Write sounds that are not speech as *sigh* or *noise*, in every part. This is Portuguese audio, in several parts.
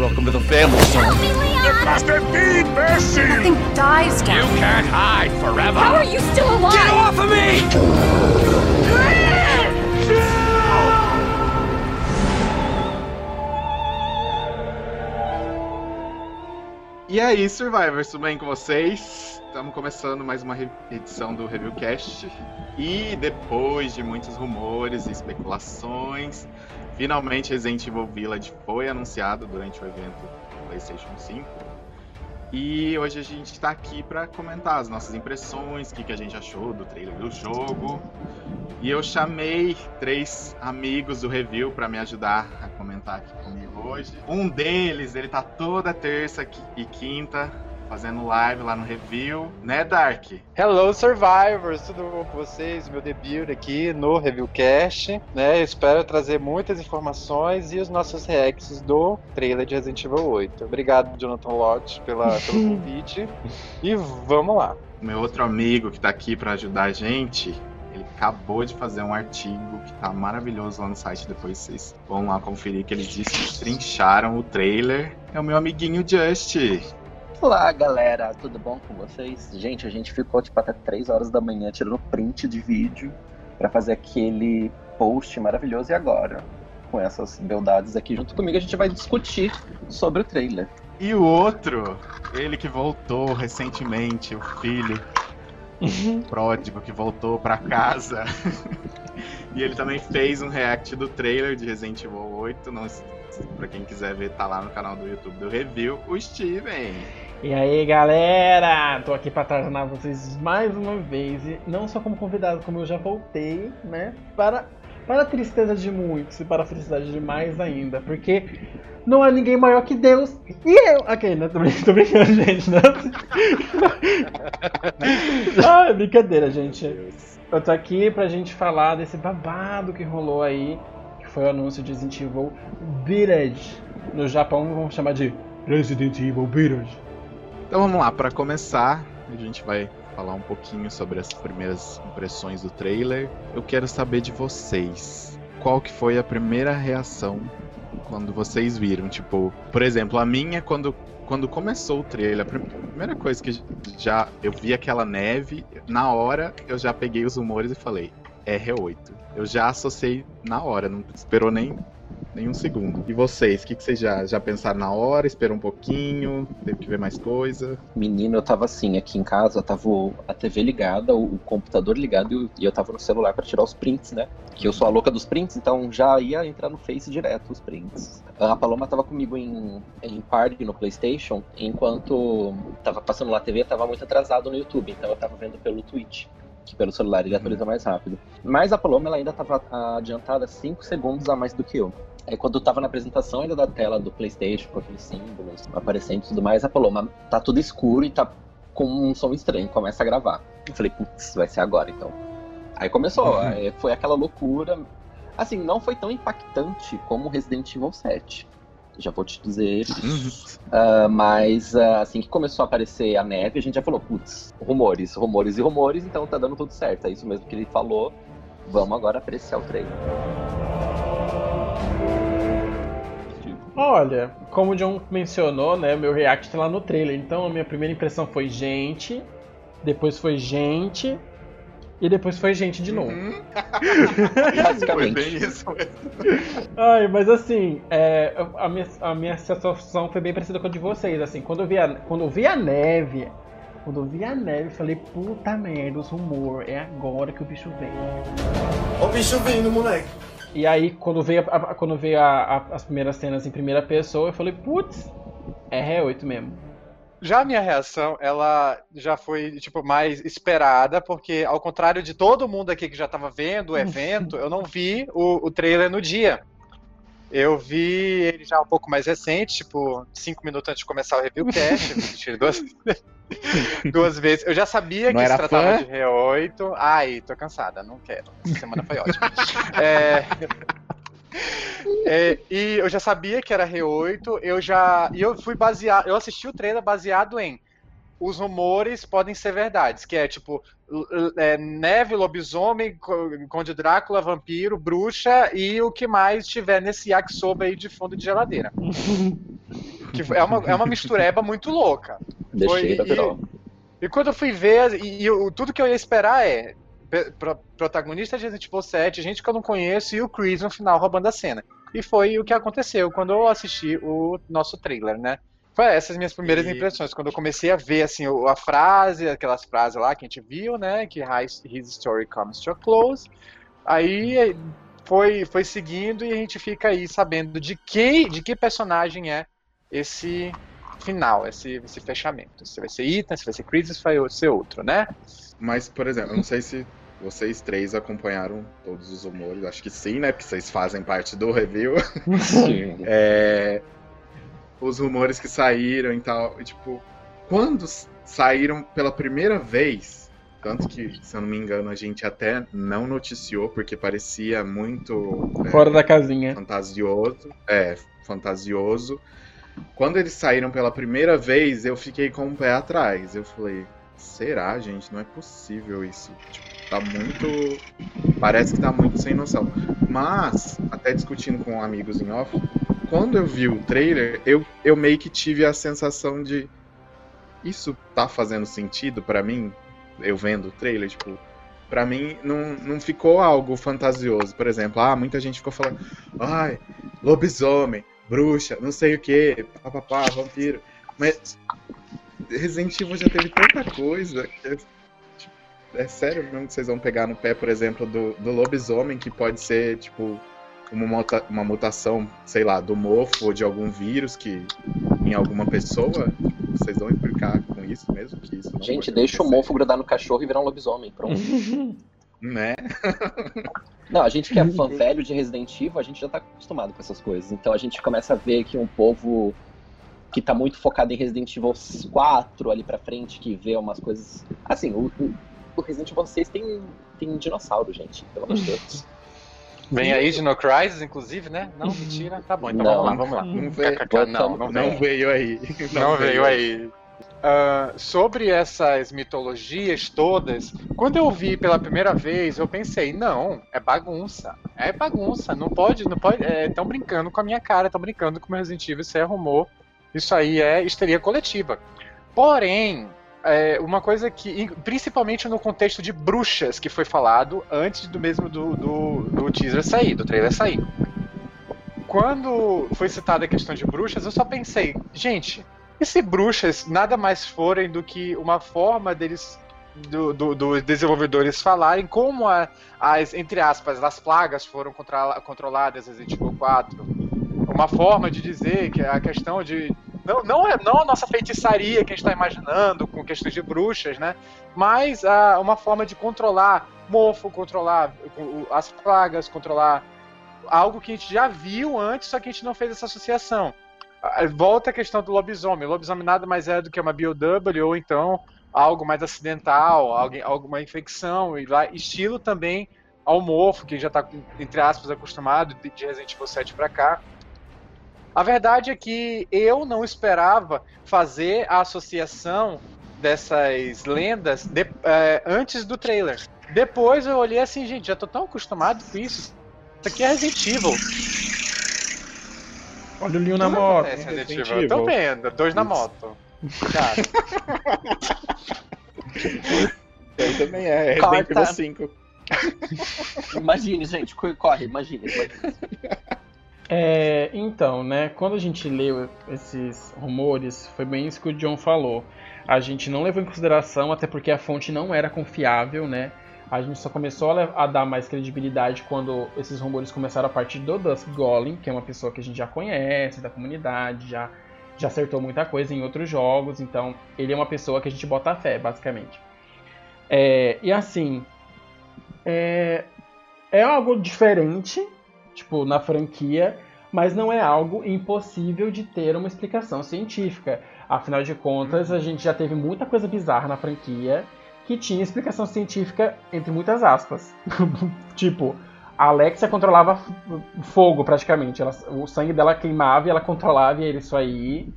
Welcome to the family, son. It must have been mercy! Nothing dies down You can't hide forever! How are you still alive? Get off of me! E aí, Survivors, tudo bem com vocês? Estamos começando mais uma edição do Reviewcast. E depois de muitos rumores e especulações, finalmente Resident Evil Village foi anunciado durante o evento PlayStation 5. E hoje a gente está aqui para comentar as nossas impressões, o que, que a gente achou do trailer do jogo. E eu chamei três amigos do review para me ajudar a comentar aqui comigo hoje. Um deles, ele tá toda terça e quinta fazendo live lá no review, né, Dark? Hello Survivors, tudo bom com vocês? Meu debut aqui no Reviewcast, né? Espero trazer muitas informações e os nossos reacts do trailer de Resident Evil 8. Obrigado, Jonathan Lodge, pela, pelo *laughs* convite. E vamos lá. Meu outro amigo que tá aqui para ajudar a gente, ele acabou de fazer um artigo que tá maravilhoso lá no site, depois vocês vão lá conferir que eles destrincharam o trailer. É o meu amiguinho Just. Olá, galera, tudo bom com vocês? Gente, a gente ficou tipo até 3 horas da manhã tirando print de vídeo pra fazer aquele post maravilhoso e agora, com essas beldades aqui junto comigo, a gente vai discutir sobre o trailer. E o outro, ele que voltou recentemente, o filho pródigo que voltou pra casa. *laughs* e ele também fez um react do trailer de Resident Evil 8. Não, pra quem quiser ver, tá lá no canal do YouTube do Review, o Steven. E aí galera, tô aqui pra trazer vocês mais uma vez, e não só como convidado, como eu já voltei, né? Para, para a tristeza de muitos e para a felicidade de mais ainda, porque não há ninguém maior que Deus e eu. Ok, né? Tô brincando, *laughs* gente, né? *laughs* ah, é brincadeira, gente. Eu tô aqui pra gente falar desse babado que rolou aí, que foi o anúncio de Resident Evil Village. No Japão vamos chamar de Resident Evil Village. Então vamos lá, pra começar, a gente vai falar um pouquinho sobre as primeiras impressões do trailer. Eu quero saber de vocês, qual que foi a primeira reação quando vocês viram? Tipo, por exemplo, a minha quando quando começou o trailer, a prim- primeira coisa que já eu vi aquela neve, na hora eu já peguei os rumores e falei, é R8. Eu já associei na hora, não esperou nem nem um segundo. E vocês, o que, que vocês já, já pensaram na hora? Esperou um pouquinho? Teve que ver mais coisa? Menino, eu tava assim, aqui em casa, tava a TV ligada, o, o computador ligado e eu- tava no celular pra tirar os prints, né? Que eu sou a louca dos prints, então já ia entrar no Face direto os prints. A Paloma tava comigo em, em party no PlayStation, enquanto tava passando lá a TV, tava muito atrasado no YouTube, então eu tava vendo pelo Twitch. Que pelo celular ele atualiza mais rápido. Mas a Paloma ela ainda tava adiantada 5 segundos a mais do que eu. Aí quando eu tava na apresentação ainda da tela do Playstation, com aqueles símbolos aparecendo e tudo mais, a Paloma tá tudo escuro e tá com um som estranho, começa a gravar. Eu falei, putz, vai ser agora então. Aí começou, aí foi aquela loucura. Assim, não foi tão impactante como Resident Evil 7. Já vou te dizer. Ah, mas ah, assim que começou a aparecer a neve, a gente já falou, putz, rumores, rumores e rumores, então tá dando tudo certo. É isso mesmo que ele falou. Vamos agora apreciar o trailer. Olha, como o John mencionou, né, meu react tá lá no trailer. Então a minha primeira impressão foi gente, depois foi gente e depois foi gente de novo. Uhum. *laughs* Foi Basicamente. bem isso mesmo. Ai, mas assim, é, a, minha, a minha sensação foi bem parecida com a de vocês. Assim, quando eu vi a, quando eu vi a neve, quando eu vi a neve, eu falei, puta merda, os rumor, é agora que o bicho vem. Ó o bicho vindo, moleque. E aí, quando veio, a, a- quando veio a- as primeiras cenas em primeira pessoa, eu falei, putz, é R8 mesmo. Já a minha reação, ela já foi, tipo, mais esperada, porque ao contrário de todo mundo aqui que já tava vendo o evento, eu não vi o, o trailer no dia. Eu vi ele já um pouco mais recente, tipo, cinco minutos antes de começar o reviewcast, *laughs* eu assisti duas, *laughs* duas vezes. Eu já sabia Não que se tratava fã? de R8. Ai, tô cansada, não quero. Essa semana foi ótima. *laughs* É, é, e eu já sabia que era R8, eu já. E eu fui baseado. Eu assisti o trailer baseado em os rumores podem ser verdades, que é tipo é, neve, lobisomem, co- conde Drácula, vampiro, bruxa e o que mais tiver nesse yakisoba aí de fundo de geladeira. *laughs* Que é uma, é uma mistureba muito louca. Deixei Foi- virou. E quando eu fui ver, e, e tudo que eu ia esperar é pro- protagonista de Resident Evil 7, gente que eu não conheço, e o Chris no final roubando a cena. E foi o que aconteceu quando eu assisti o nosso trailer, né? Foi essas minhas primeiras E- impressões, quando eu comecei a ver assim, a frase, aquelas frases lá que a gente viu, né? Que his, his story comes to a close. Aí foi, foi seguindo e a gente fica aí sabendo de que, de que personagem é esse final, esse, esse fechamento. Se vai ser Ethan, se vai ser Chris, se vai ser outro, né? Mas, por exemplo, eu não sei se vocês três acompanharam todos os rumores. Acho que sim, né? Porque vocês fazem parte do review. Sim. *laughs* É, os rumores que saíram e tal. e, tipo, quando saíram pela primeira vez, tanto que, se eu não me engano, a gente até não noticiou, porque parecia muito é, Fora da casinha. fantasioso. É, fantasioso. Quando eles saíram pela primeira vez, eu fiquei com o pé atrás. Eu falei, será, gente? Não é possível isso. Tipo, tá muito. Parece que tá muito sem noção. Mas, até discutindo com amigos em off, quando eu vi o trailer, eu, eu meio que tive a sensação de. Isso tá fazendo sentido pra mim? Eu vendo o trailer, tipo. Pra mim, não, não ficou algo fantasioso. Por exemplo, ah, muita gente ficou falando. Ai, lobisomem, bruxa, não sei o que, papapá, vampiro. Mas Resident Evil já teve tanta coisa. que é, tipo, é sério mesmo que vocês vão pegar no pé, por exemplo, do, do lobisomem, que pode ser, tipo, uma, uma mutação, sei lá, do mofo ou de algum vírus que em alguma pessoa. Vocês vão implicar com isso mesmo? Que isso não Gente, deixa o mofo grudar no cachorro e virar um lobisomem. Pronto. *laughs* Né? *laughs* Não, a gente que é fã velho de Resident Evil, a gente já tá acostumado com essas coisas. Então a gente começa a ver que um povo que tá muito focado em Resident Evil 4 ali pra frente, que vê umas coisas. Assim, o, o- o Resident Evil 6 tem, tem um dinossauro, gente. Pelo amor de Deus. *laughs* Vem aí Dino Crisis, inclusive, né? Não, mentira. Tá bom, então Não. vamos lá, vamos lá. Não Não, não não veio. aí. *laughs* Não veio aí. Ah, sobre essas mitologias todas, quando eu vi pela primeira vez, eu pensei, não, é bagunça. É bagunça, não pode, não pode. Estão brincando com a minha cara, estão brincando com o meu Resident Evil, isso é rumor. Isso aí é histeria coletiva. Porém, é, uma coisa que, principalmente no contexto de bruxas, que foi falado antes do mesmo do, do, do teaser sair, do trailer sair. Quando foi citada a questão de bruxas, eu só pensei, gente, e se bruxas nada mais forem do que uma forma deles, do- do- dos desenvolvedores falarem como a- as, entre aspas, as plagas foram controla- controladas em Resident Evil 4? Uma forma de dizer que a questão de. Não, não, é, não a nossa feitiçaria que a gente está imaginando com questões de bruxas, né? Mas ah, uma forma de controlar mofo, controlar as plagas, controlar algo que a gente já viu antes, só que a gente não fez essa associação. Ah, Volta a questão do lobisomem. O lobisomem nada mais é do que uma BOW ou então algo mais acidental, alguém, alguma infecção, e lá, estilo também ao mofo, que já está, entre aspas, acostumado de Resident Evil 7 para cá. A verdade é que eu não esperava fazer a associação dessas lendas de- eh, antes do trailer. Depois eu olhei assim, gente, já tô tão acostumado com isso. Isso aqui é Resident Evil. Olha o Leon na moto. Resident Resident Evil. Eu tô Evil. vendo, dois na moto. Cara, *laughs* Eu também é. Resident Evil 5. Imagine, gente, co- corre, imagine. imagine. *laughs* É, então, né, quando a gente leu esses rumores, foi bem isso que o John falou. A gente não levou em consideração, até porque a fonte não era confiável, né? A gente só começou a, a dar mais credibilidade quando esses rumores começaram a partir do Dusk Golem, que é uma pessoa que a gente já conhece, da comunidade, já, já acertou muita coisa em outros jogos, então ele é uma pessoa que a gente bota fé, basicamente. É, e assim, é, é algo diferente, tipo, na franquia, mas não é algo impossível de ter uma explicação científica. Afinal de contas, a gente já teve muita coisa bizarra na franquia que tinha explicação científica entre muitas aspas. *laughs* tipo, a Alexia controlava fogo praticamente. Ela- o sangue dela queimava e ela controlava isso aí.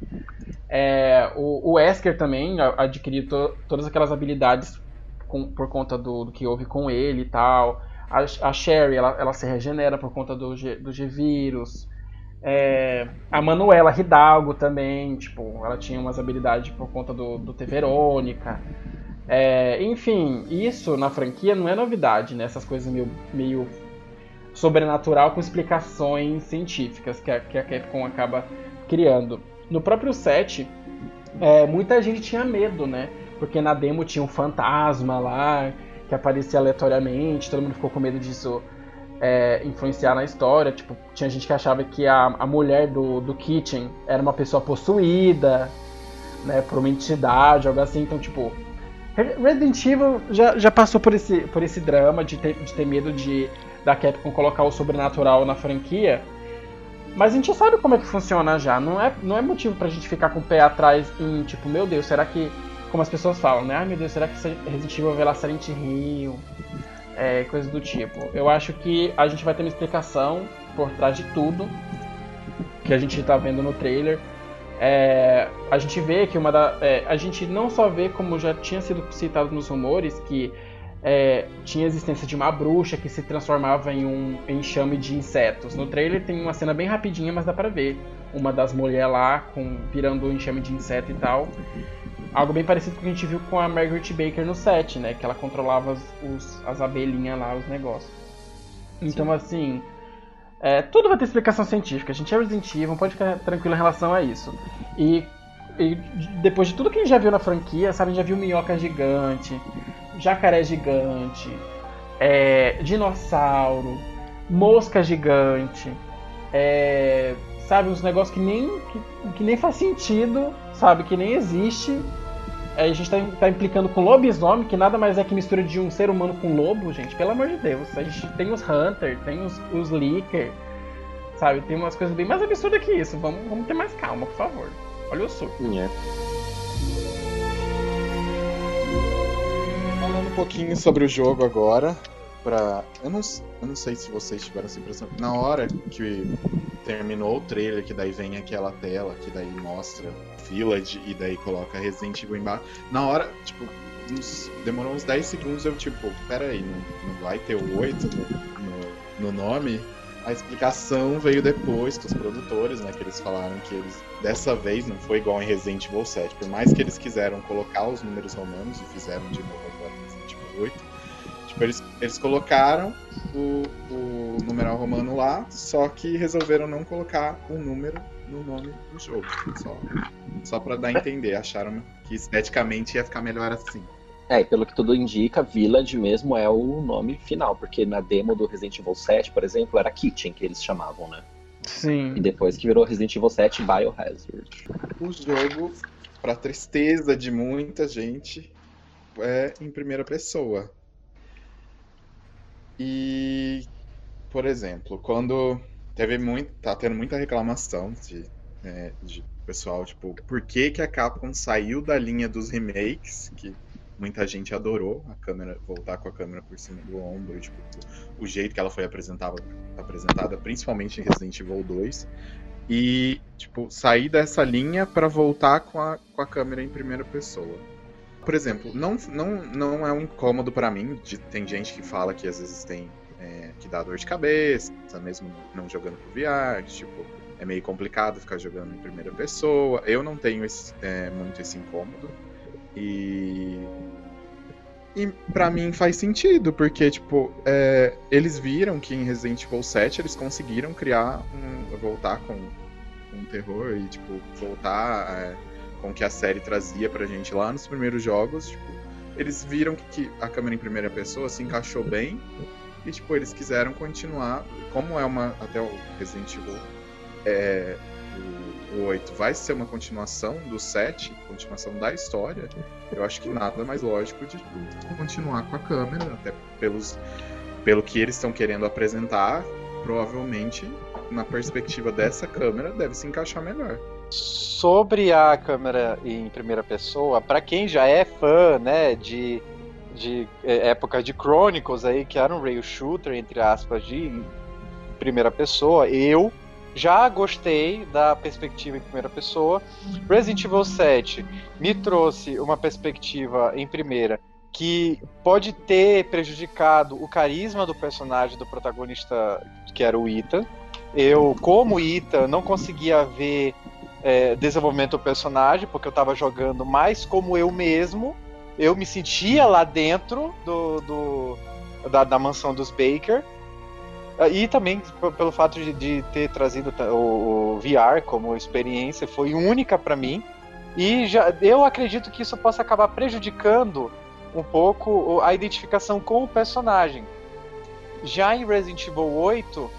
É, o, o Wesker também adquiriu to- todas aquelas habilidades com- por conta do, do que houve com ele e tal. A, a Sherry, ela, ela se regenera por conta do, G, do G-Vírus. É, a Manuela Hidalgo também, tipo, ela tinha umas habilidades por conta do, do T. Verônica. É, enfim, isso na franquia não é novidade, né? Essas coisas meio, meio sobrenatural com explicações científicas que a, que a Capcom acaba criando. No próprio set, é, muita gente tinha medo, né? Porque na demo tinha um fantasma lá que aparecia aleatoriamente, todo mundo ficou com medo disso é, influenciar na história. Tipo, tinha gente que achava que a, a mulher do, do Kitchen era uma pessoa possuída, né, por uma entidade, algo assim. Então, tipo, Resident Evil já, já passou por esse, por esse drama de ter, de ter medo de da Capcom colocar o sobrenatural na franquia. Mas a gente sabe como é que funciona já. Não é, não é motivo pra gente ficar com o pé atrás em tipo, meu Deus, será que. Como as pessoas falam, né? Ai meu Deus, será que Resident Evil vai lá Silent Hill? É, coisa do tipo. Eu acho que a gente vai ter uma explicação por trás de tudo que a gente tá vendo no trailer. É, a gente vê que uma da. É, a gente não só vê, como já tinha sido citado nos rumores, que é, tinha a existência de uma bruxa que se transformava em um enxame de insetos. No trailer tem uma cena bem rapidinha, mas dá pra ver uma das mulheres lá com, virando um enxame de inseto e tal. Algo bem parecido com o que a gente viu com a Margaret Baker no set, né? Que ela controlava os, os, as abelhinhas lá, os negócios. Então, Sim. assim, é, tudo vai ter explicação científica. A gente é Resident Evil, pode ficar tranquilo em relação a isso. E, e, depois de tudo que a gente já viu na franquia, sabe? A gente já viu minhoca gigante, jacaré gigante, é, dinossauro, mosca gigante, é, sabe, uns negócios que nem, que, que, nem faz sentido, sabe, que nem existe. É, a gente tá, tá, implicando com lobisomem, que nada mais é que mistura de um ser humano com lobo, gente, pelo amor de Deus. A gente tem os Hunter, tem os, os Licker, sabe, tem umas coisas bem mais absurdas que isso. Vamos, vamos ter mais calma, por favor. Olha o suco. Yeah. falando um pouquinho sobre o jogo agora. Pra... Eu, não, eu não sei se vocês tiveram essa impressão. Na hora que terminou o trailer, que daí vem aquela tela, que daí mostra Village e daí coloca Resident Evil embaixo. Na hora, tipo, uns, demorou uns 10 segundos, eu tipo, pera aí, não, não vai ter o 8 no, no, no nome? A explicação veio depois com os produtores, né? Que eles falaram que eles dessa vez não foi igual em Resident Evil 7. Por mais que eles quiseram colocar os números romanos e fizeram de novo agora em Resident Evil 8. Tipo, eles, eles colocaram o, o numeral romano lá, só que resolveram não colocar o um número no nome do jogo. Só, só pra dar a entender. Acharam que esteticamente ia ficar melhor assim. É, e pelo que tudo indica, Village mesmo é o nome final, porque na demo do Resident Evil 7, por exemplo, era Kitchen que eles chamavam, né? Sim. E depois que virou Resident Evil 7 Biohazard. O jogo, pra tristeza de muita gente, é em primeira pessoa. E, por exemplo, quando teve muito. tá tendo muita reclamação de, é, de pessoal, tipo, por que, que a Capcom saiu da linha dos remakes, que muita gente adorou a câmera, voltar com a câmera por cima do ombro, tipo, o jeito que ela foi apresentada, apresentada principalmente em Resident Evil 2. E, tipo, sair dessa linha para voltar com a, com a câmera em primeira pessoa. Por exemplo, não, não, não é um incômodo para mim, de, tem gente que fala que às vezes tem é, que dá dor de cabeça, mesmo não jogando pro VR, tipo, é meio complicado ficar jogando em primeira pessoa. Eu não tenho esse, é, muito esse incômodo. E. E pra mim faz sentido, porque, tipo, é, eles viram que em Resident Evil 7 eles conseguiram criar um. voltar com um terror e, tipo, voltar é, com o que a série trazia pra gente lá nos primeiros jogos. Tipo, eles viram que a câmera em primeira pessoa se encaixou bem e, tipo, eles quiseram continuar. Como é uma. Até o Resident Evil. É, o 8 vai ser uma continuação do 7, continuação da história, eu acho que nada mais lógico de continuar com a câmera, até pelos, pelo que eles estão querendo apresentar, provavelmente na perspectiva dessa câmera deve se encaixar melhor. Sobre a câmera em primeira pessoa, para quem já é fã, né, de, de é, época de Chronicles aí, que era um rail shooter entre aspas de primeira pessoa, eu já gostei da perspectiva em primeira pessoa. Resident Evil 7 me trouxe uma perspectiva em primeira que pode ter prejudicado o carisma do personagem do protagonista, que era o Ethan. Eu, como Ita, não conseguia ver é, desenvolvimento do personagem, porque eu tava jogando mais como eu mesmo. Eu me sentia lá dentro do, do da, da mansão dos Baker. Ah, E também pelo fato de, de ter trazido o, o VR como experiência, foi única para mim. E já, eu acredito que isso possa acabar prejudicando um pouco a identificação com o personagem. Já em Resident Evil 8,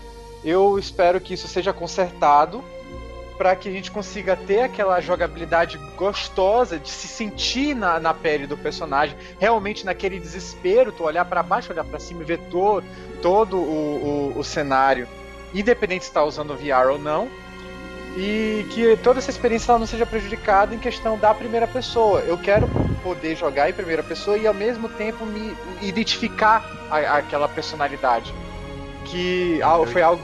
eu espero que isso seja consertado para que a gente consiga ter aquela jogabilidade gostosa de se sentir na, na pele do personagem, realmente naquele desespero, tu olhar para baixo, olhar para cima e ver to, todo o, o, o cenário, independente se está usando VR ou não, e que toda essa experiência ela não seja prejudicada em questão da primeira pessoa. Eu quero poder jogar em primeira pessoa e ao mesmo tempo me identificar a- aquela personalidade, que al- foi algo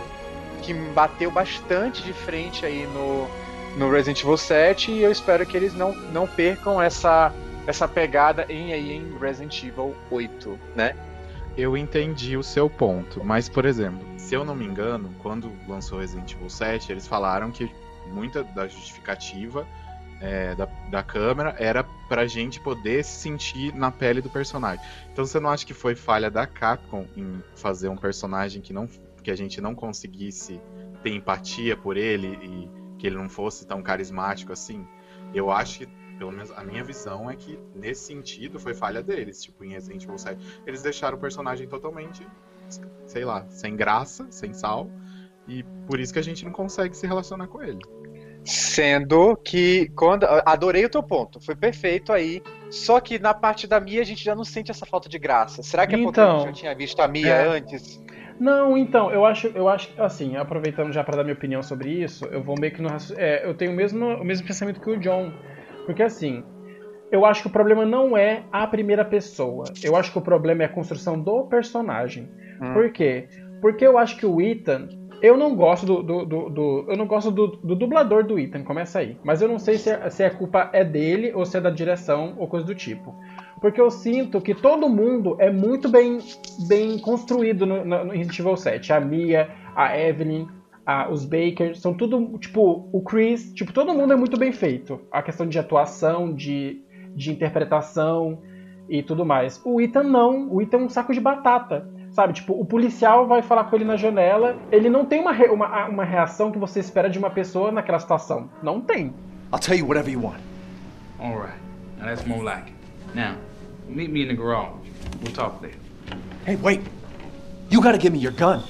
que bateu bastante de frente aí no, no Resident Evil 7 e eu espero que eles não, não percam essa, essa pegada em, em Resident Evil 8, né? Eu entendi o seu ponto, mas, por exemplo, se eu não me engano, quando lançou Resident Evil 7, eles falaram que muita da justificativa é, da, da câmera era pra gente poder se sentir na pele do personagem. Então você não acha que foi falha da Capcom em fazer um personagem que, não, que a gente não conseguisse ter empatia por ele e que ele não fosse tão carismático assim? Eu acho que, pelo menos a minha visão é que nesse sentido foi falha deles. Tipo, em Resident Evil 7, eles deixaram o personagem totalmente, sei lá, sem graça, sem sal. E por isso que a gente não consegue se relacionar com ele. Sendo que quando adorei o teu ponto, foi perfeito aí. Só que na parte da Mia a gente já não sente essa falta de graça. Será que é porque Então, a gente já tinha visto a Mia é. antes? Não, então, eu acho, eu acho, assim, aproveitando já para dar minha opinião sobre isso, eu vou meio que no, é, eu tenho o mesmo, o mesmo pensamento que o John, porque assim, eu acho que o problema não é a primeira pessoa, eu acho que o problema é a construção do personagem. Hum. Por quê? Porque eu acho que o Ethan, eu não gosto do, do, do- do- eu não gosto do, do dublador do Ethan, começa aí, mas eu não sei se, a- se a culpa é dele ou se é da direção ou coisa do tipo. Porque eu sinto que todo mundo é muito bem, bem construído no, no, no Resident Evil 7. A Mia, a Evelyn, a- os Baker, são tudo, tipo, o Chris, tipo, todo mundo é muito bem feito. A questão de atuação, de, de interpretação e tudo mais. O Ethan não, o Ethan é um saco de batata. Sabe, tipo, o policial vai falar com ele na janela, ele não tem uma, re- uma, uma reação que você espera de uma pessoa naquela situação. Não tem. I'll tell you whatever you want. All right. Now that's more like it. Now, meet me in the garage. We'll talk there. Hey, wait. You gotta give me your gun.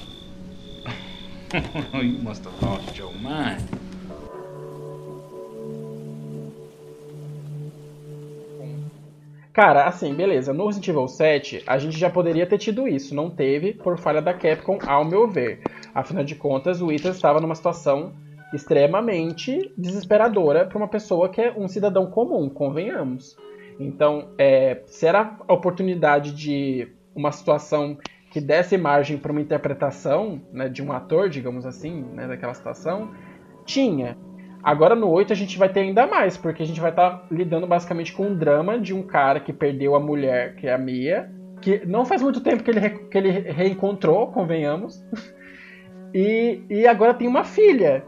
*laughs* you must have lost your mind. Cara, assim, beleza. No Resident Evil 7, a gente já poderia ter tido isso. Não teve, por falha da Capcom, ao meu ver. Afinal de contas, o Ethan estava numa situação extremamente desesperadora para uma pessoa que é um cidadão comum, convenhamos. Então, é, se era a oportunidade de uma situação que desse margem para uma interpretação né, de um ator, digamos assim, né, daquela situação, tinha. Agora no 8 a gente vai ter ainda mais, porque a gente vai estar lidando basicamente com um drama de um cara que perdeu a mulher, que é a Mia, que não faz muito tempo que ele, que ele reencontrou, convenhamos. *laughs* E, e agora tem uma filha.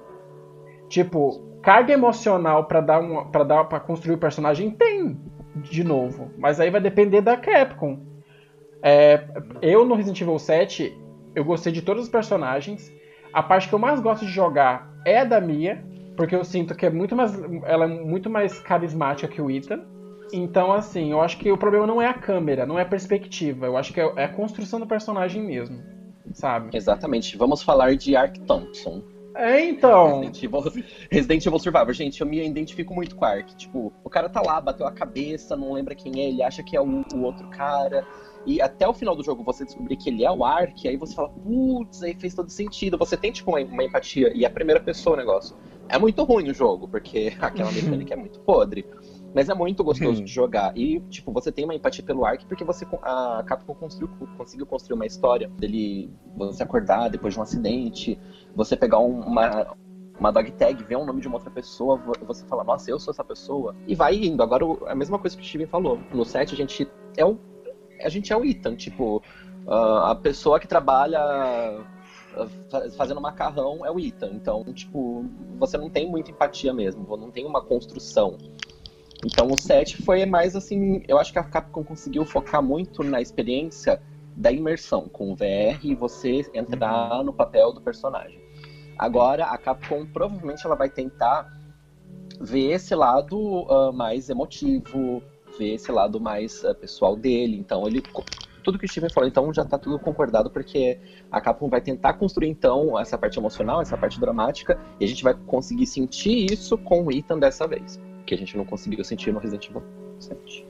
Tipo, carga emocional pra dar um, para dar para construir o personagem tem, de novo, mas aí vai depender da Capcom. É, eu no Resident Evil 7, eu gostei de todos os personagens. A parte que eu mais gosto de jogar é a da Mia, porque eu sinto que é muito mais, ela é muito mais carismática que o Ethan. Então, assim, eu acho que o problema não é a câmera, não é a perspectiva. Eu acho que é é a construção do personagem mesmo, sabe? Exatamente. Vamos falar de Ark Thompson. É, então. Resident Evil, Resident Evil Survivor. Gente, eu me identifico muito com o Ark. Tipo, o cara tá lá, bateu a cabeça, não lembra quem é, ele acha que é o, o outro cara. E até o final do jogo você descobrir que ele é o Ark, aí você fala, putz, aí fez todo sentido. Você tem, tipo, uma, uma empatia. E é a primeira pessoa o negócio. É muito ruim o jogo, porque *laughs* aquela mecânica é muito podre. Mas é muito gostoso de jogar. E, tipo, você tem uma empatia pelo Ark porque você a Capcom construiu, conseguiu construir uma história dele você acordar depois de um acidente, você pegar um- uma, uma dog tag, ver o nome de uma outra pessoa, vo- você fala, nossa, eu sou essa pessoa. E vai indo. Agora, a mesma coisa que o Steven falou. No set, a gente é o. A gente é o Ethan, tipo, a pessoa que trabalha fa- fazendo macarrão é o Ethan. Então, tipo, você não tem muita empatia mesmo, não tem uma construção. Então o 7 foi mais assim, eu acho que a Capcom conseguiu focar muito na experiência da imersão com o VR e você entrar no papel do personagem. Agora a Capcom provavelmente ela vai tentar ver esse lado ah, mais emotivo, ver esse lado mais ah, pessoal dele. Então ele tudo que o Steven falou, então já tá tudo concordado, porque a Capcom vai tentar construir, então, essa parte emocional, essa parte dramática, e a gente vai conseguir sentir isso com o Ethan dessa vez, que a gente não conseguiu sentir no Resident Evil 7.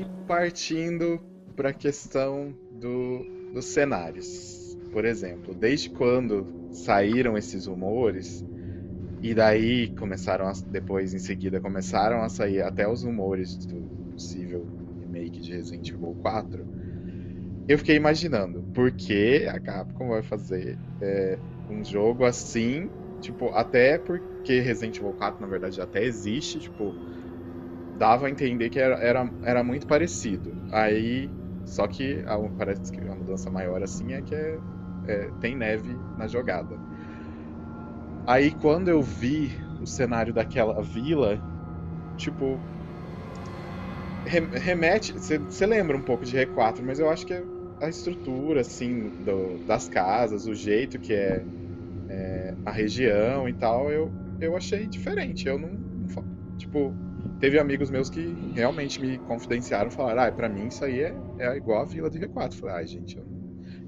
E partindo para a questão do, dos cenários. Por exemplo, desde quando saíram esses rumores, e daí começaram a, depois em seguida começaram a sair até os rumores do possível remake de Resident Evil 4, eu fiquei imaginando por que a Capcom vai fazer é, um jogo assim, tipo, até porque Resident Evil 4 na verdade até existe, tipo, dava a entender que era, era, era muito parecido. Aí, só que a, parece que a mudança maior assim é que é, é, tem neve na jogada. Aí quando eu vi o cenário daquela vila, tipo. rem- Remete. Você lembra um pouco de R4, mas eu acho que a estrutura, assim, do- das casas, o jeito que é, é, a região e tal, eu, eu achei diferente. Eu não. não tipo, teve amigos meus que realmente me confidenciaram falaram: ah, pra mim isso aí é, é igual a vila de R4. Eu falei: ai, gente, eu, não-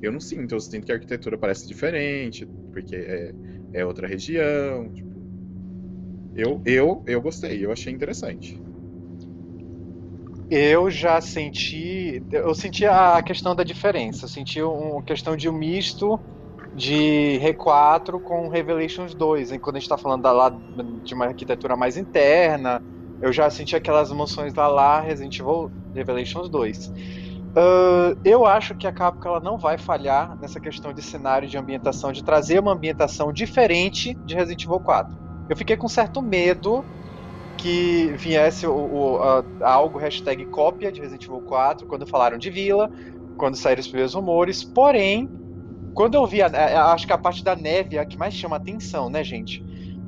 eu não sinto. Eu sinto que a arquitetura parece diferente, porque é é outra região. tipo, eu, eu, eu gostei, eu achei interessante. Eu já senti. Eu senti a questão da diferença. Eu senti uma questão de um misto de R4 com Revelations 2. E quando a gente tá falando da lá de uma arquitetura mais interna, eu já senti aquelas emoções da lá Resident Evil Revelations 2. Ah, eu acho que a Capcom ela não vai falhar nessa questão de cenário de ambientação, de trazer uma ambientação diferente de Resident Evil 4. Eu fiquei com certo medo que viesse o, o- a- algo hashtag cópia de Resident Evil 4 quando falaram de vila, quando saíram os primeiros rumores. Porém, quando eu vi, a, a- acho que a parte da neve é a que mais chama atenção, né, gente?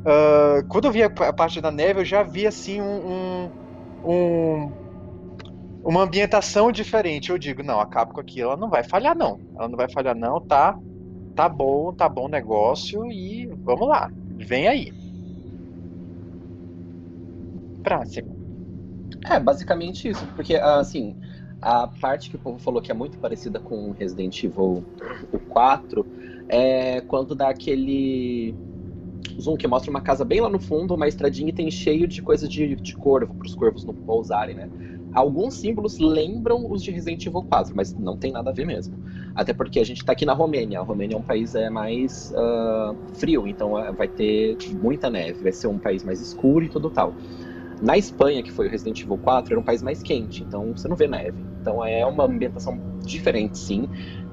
Ah, quando eu vi a, parte da neve, eu já vi assim um, um- um- uma ambientação diferente. Eu digo, não, a Capcom aqui ela não vai falhar não, ela não vai falhar não, tá? Tá bom, tá bom o negócio e vamos lá, vem aí. É, basicamente isso. Porque, assim, a parte que o povo falou que é muito parecida com Resident Evil o 4 é quando dá aquele zoom que mostra uma casa bem lá no fundo, uma estradinha e tem cheio de coisa de, de corvo, para os corvos não pousarem, né? Alguns símbolos lembram os de Resident Evil 4, mas não tem nada a ver mesmo. Até porque a gente tá aqui na Romênia. A Romênia é um país é, mais ah, frio, então ah, vai ter muita neve, vai ser um país mais escuro e tudo tal. Na Espanha, que foi o Resident Evil 4, era um país mais quente, então você não vê neve. Então é uma ambientação diferente, sim.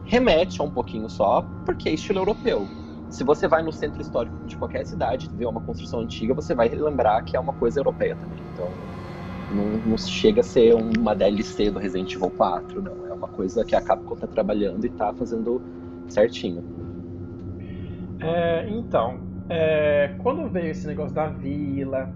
Remete a um pouquinho só, porque é estilo europeu. Se você vai no centro histórico de qualquer cidade, ver uma construção antiga, você vai lembrar que é uma coisa europeia também. Então não, não chega a ser uma DLC do Resident Evil 4, não. É uma coisa que a Capcom tá trabalhando e tá fazendo certinho. É, então, é, quando veio esse negócio da vila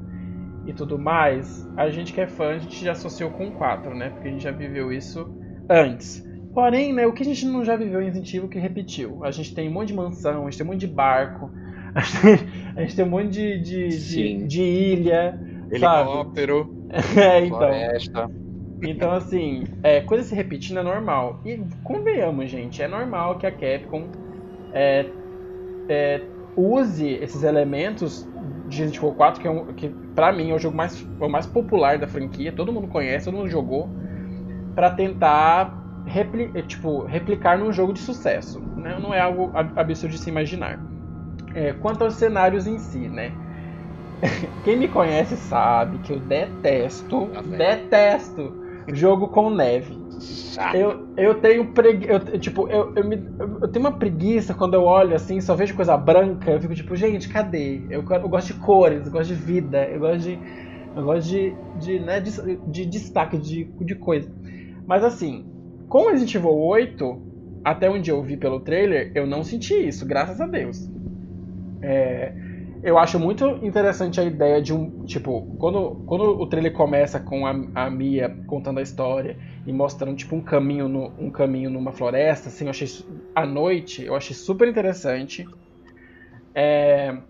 e tudo mais, a gente que é fã, a gente já associou com o 4, né? Porque a gente já viveu isso antes. Porém, né, o que a gente não já viveu em Resident Evil que repetiu? A gente tem um monte de mansão, a gente tem um monte de barco, *laughs* a gente, a gente tem um monte de, de, de, de ilha, sabe? Helicóptero. *laughs* É, então. Floresta. Então, assim, é, coisa se repetindo é normal. E convenhamos, gente, é normal que a Capcom é, é, use esses elementos de Resident Evil 4, que, é um, que pra mim é o jogo mais, o mais popular da franquia, todo mundo conhece, todo mundo jogou, pra tentar repli, é, tipo, replicar num jogo de sucesso. Né? Não é algo ab- absurdo de se imaginar. É, quanto aos cenários em si, né? *laughs* Quem me conhece sabe que eu detesto, Tá detesto jogo com neve. Eu, eu tenho pregui... eu, tipo, eu, eu, me- eu tenho uma preguiça quando eu olho assim, só vejo coisa branca, eu fico tipo, gente, cadê? Eu, eu gosto de cores, eu gosto de vida, eu gosto de. Eu gosto de, de, né, de, de destaque, de, de coisa. Mas assim, com Resident Evil 8, até onde eu vi pelo trailer, eu não senti isso, graças a Deus. É, eu acho muito interessante a ideia de um. Tipo, quando, quando o trailer começa com a, a Mia contando a história e mostrando tipo um caminho, no, um caminho numa floresta, assim, eu achei à noite, eu achei super interessante. É,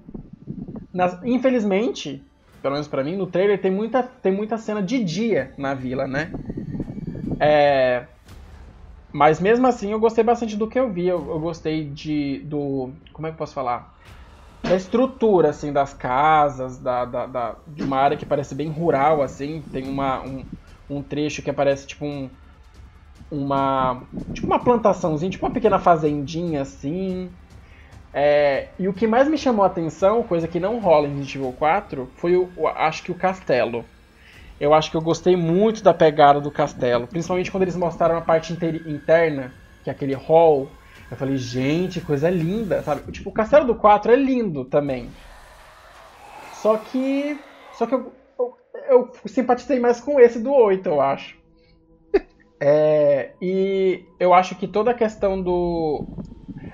nas, infelizmente, pelo menos pra mim, no trailer tem muita, tem muita cena de dia na vila, né? É, mas mesmo assim eu gostei bastante do que eu vi. Eu, eu gostei de. do. Como é que eu posso falar? Da estrutura, assim, das casas, da, da, da, de uma área que parece bem rural, assim. Tem uma, um, um trecho que aparece tipo um. Uma. Tipo uma plantaçãozinha, tipo uma pequena fazendinha, assim. É, e o que mais me chamou a atenção, coisa que não rola em Resident Evil 4, foi o, o, acho que o castelo. Eu acho que eu gostei muito da pegada do castelo, principalmente quando eles mostraram a parte interna, que é aquele hall. Eu falei, gente, coisa linda, sabe? Tipo, o castelo do 4 é lindo também. Só que. Só que eu, eu, eu simpatizei mais com esse do 8, eu acho. *laughs* É, e eu acho que toda a questão do,